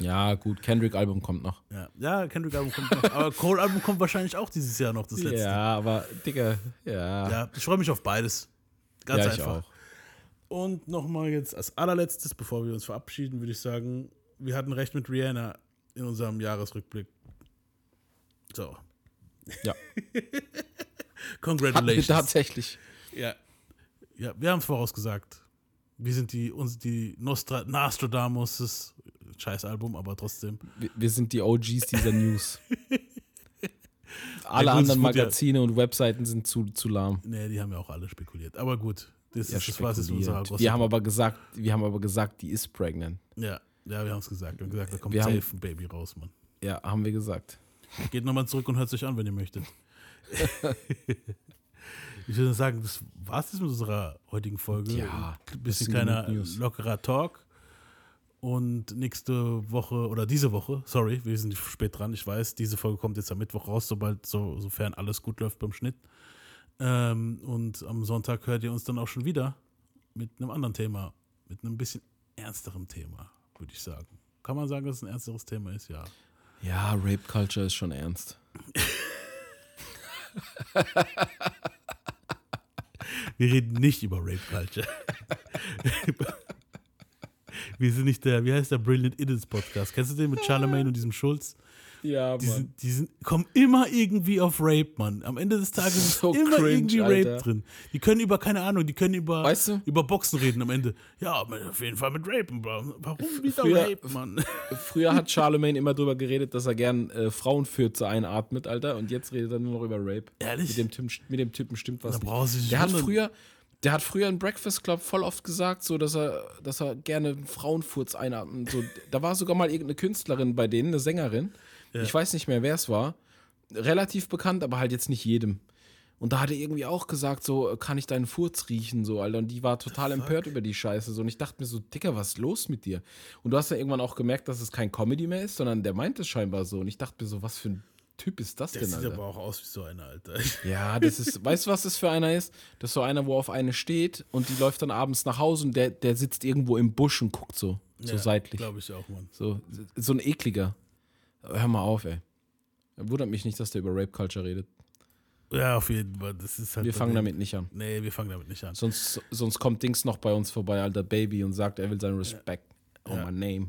Ja, gut, Kendrick-Album kommt noch. Ja, ja Kendrick-Album kommt noch. Aber Cole-Album kommt wahrscheinlich auch dieses Jahr noch, das letzte. Ja, aber, Digga, ja. Ja, ich freue mich auf beides. Ganz Ja, ich einfach. auch. Und nochmal jetzt als allerletztes, bevor wir uns verabschieden, würde ich sagen, wir hatten recht mit Rihanna in unserem Jahresrückblick. So, Ja. (laughs) Hatten wir congratulations. tatsächlich. Ja, ja wir haben es vorausgesagt. Wir sind die, uns, die Nostra, Nostradamus des Scheißalbum, aber trotzdem. Wir, wir sind die OGs dieser News. (laughs) Alle anderen wurde ja- Magazine und Webseiten sind zu, zu lahm. Nee, die haben ja auch alle spekuliert. Aber gut, das, Ja, ist, das war jetzt unser wir haben aber gesagt, wir haben aber gesagt, die ist pregnant. Ja, ja wir haben es gesagt. Wir haben gesagt, da kommt Wir haben- safe ein Baby raus, Mann. Ja, haben wir gesagt. Geht nochmal zurück und hört sich an, wenn ihr möchtet. (laughs) ich würde sagen, das war es mit unserer heutigen Folge. Ja, Ein bisschen kleiner, lockerer Talk. Und nächste Woche, oder diese Woche, sorry, wir sind spät dran, ich weiß, diese Folge kommt jetzt am Mittwoch raus, sobald, so, sofern alles gut läuft beim Schnitt. Ähm, und am Sonntag hört ihr uns dann auch schon wieder mit einem anderen Thema, mit einem bisschen ernsterem Thema, würde ich sagen. Kann man sagen, dass es ein ernsteres Thema ist? Ja. Ja, Rape Culture ist schon ernst. (laughs) Wir reden nicht über Rape Culture. (laughs) Wir sind nicht der, wie heißt der Brilliant Idiots Podcast? Kennst du den mit Charlemagne und diesem Schulz? Ja, Die, sind, die sind, kommen immer irgendwie auf Rape, Mann. Am Ende des Tages ist So immer cringe, irgendwie Rape Alter. drin. Die können über, keine Ahnung, die können über, Weißt du? über Boxen reden am Ende. Ja, auf jeden Fall mit Rapen, Bro. Warum wieder früher- Rape, Mann? (laughs) Früher hat Charlemagne immer drüber geredet, dass er gern äh, Frauenfürze einatmet, Alter. Und jetzt redet er nur noch über Rape. Ehrlich? Mit dem, Typen, mit dem Typen stimmt was Da nicht. brauchst du Der hat früher, der hat früher im Breakfast Club voll oft gesagt, so dass er, dass er gerne einen Frauenfurz einatmet. So, da war sogar mal irgendeine Künstlerin bei denen, eine Sängerin. Ich weiß nicht mehr, wer es war. Relativ bekannt, aber halt jetzt nicht jedem. Und da hat er irgendwie auch gesagt, so, kann ich deinen Furz riechen, so, Alter. Und die war total empört über die Scheiße. So. Und ich dachte mir so, Dicker, was ist los mit dir? Und du hast ja irgendwann auch gemerkt, dass es kein Comedy mehr ist, sondern der meint es scheinbar so. Und ich dachte mir so, was für ein Typ ist das Der denn, sieht Alter? aber auch aus wie so einer, Alter. (laughs) Ja, das ist, weißt du, was das für einer ist? Das ist so einer, wo auf eine steht und die läuft dann abends nach Hause und der, der sitzt irgendwo im Busch und guckt so, so seitlich. Glaube ich auch, Mann. So, so ein ekliger. Hör mal auf, ey. Wundert mich nicht, dass der über Rape Culture redet. Ja, auf jeden Fall. Das ist halt Wir fangen damit nicht an. Nee, wir fangen damit nicht an. Sonst, sonst kommt Dings noch bei uns vorbei, alter Baby, und sagt, er will seinen Respect on my name.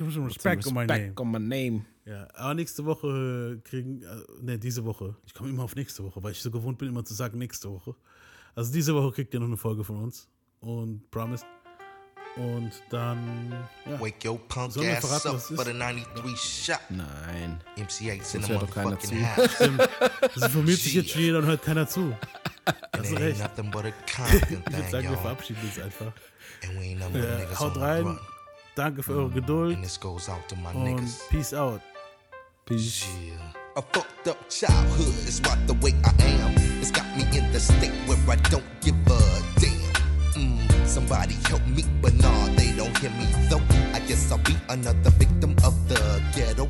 Respect on my name. on my name. Ja, aber nächste Woche kriegen, äh, ne, diese Woche. Ich komme immer auf nächste Woche, weil ich so gewohnt bin, immer zu sagen, nächste Woche. Also diese Woche kriegt ihr noch eine Folge von uns. Und Promise. Und dann, ja. Wake your punk Sollen ass verraten, up for the 93 shot. Nein. MC8's in Das the motherfucking zu. house. (laughs) Das informiert sich jetzt schon jeder und hört keiner zu. Hast it recht. (laughs) Ich würde sagen, wir verabschieden uns einfach. Ja, haut rein. Danke für eure Geduld And this goes out to my und peace out. Peace. Yeah. A fucked up childhood is why the way I am. It's got me in the state where I don't give. Mm, Somebody help me, but nah, they don't hear me though. I guess I'll be another victim of the ghetto.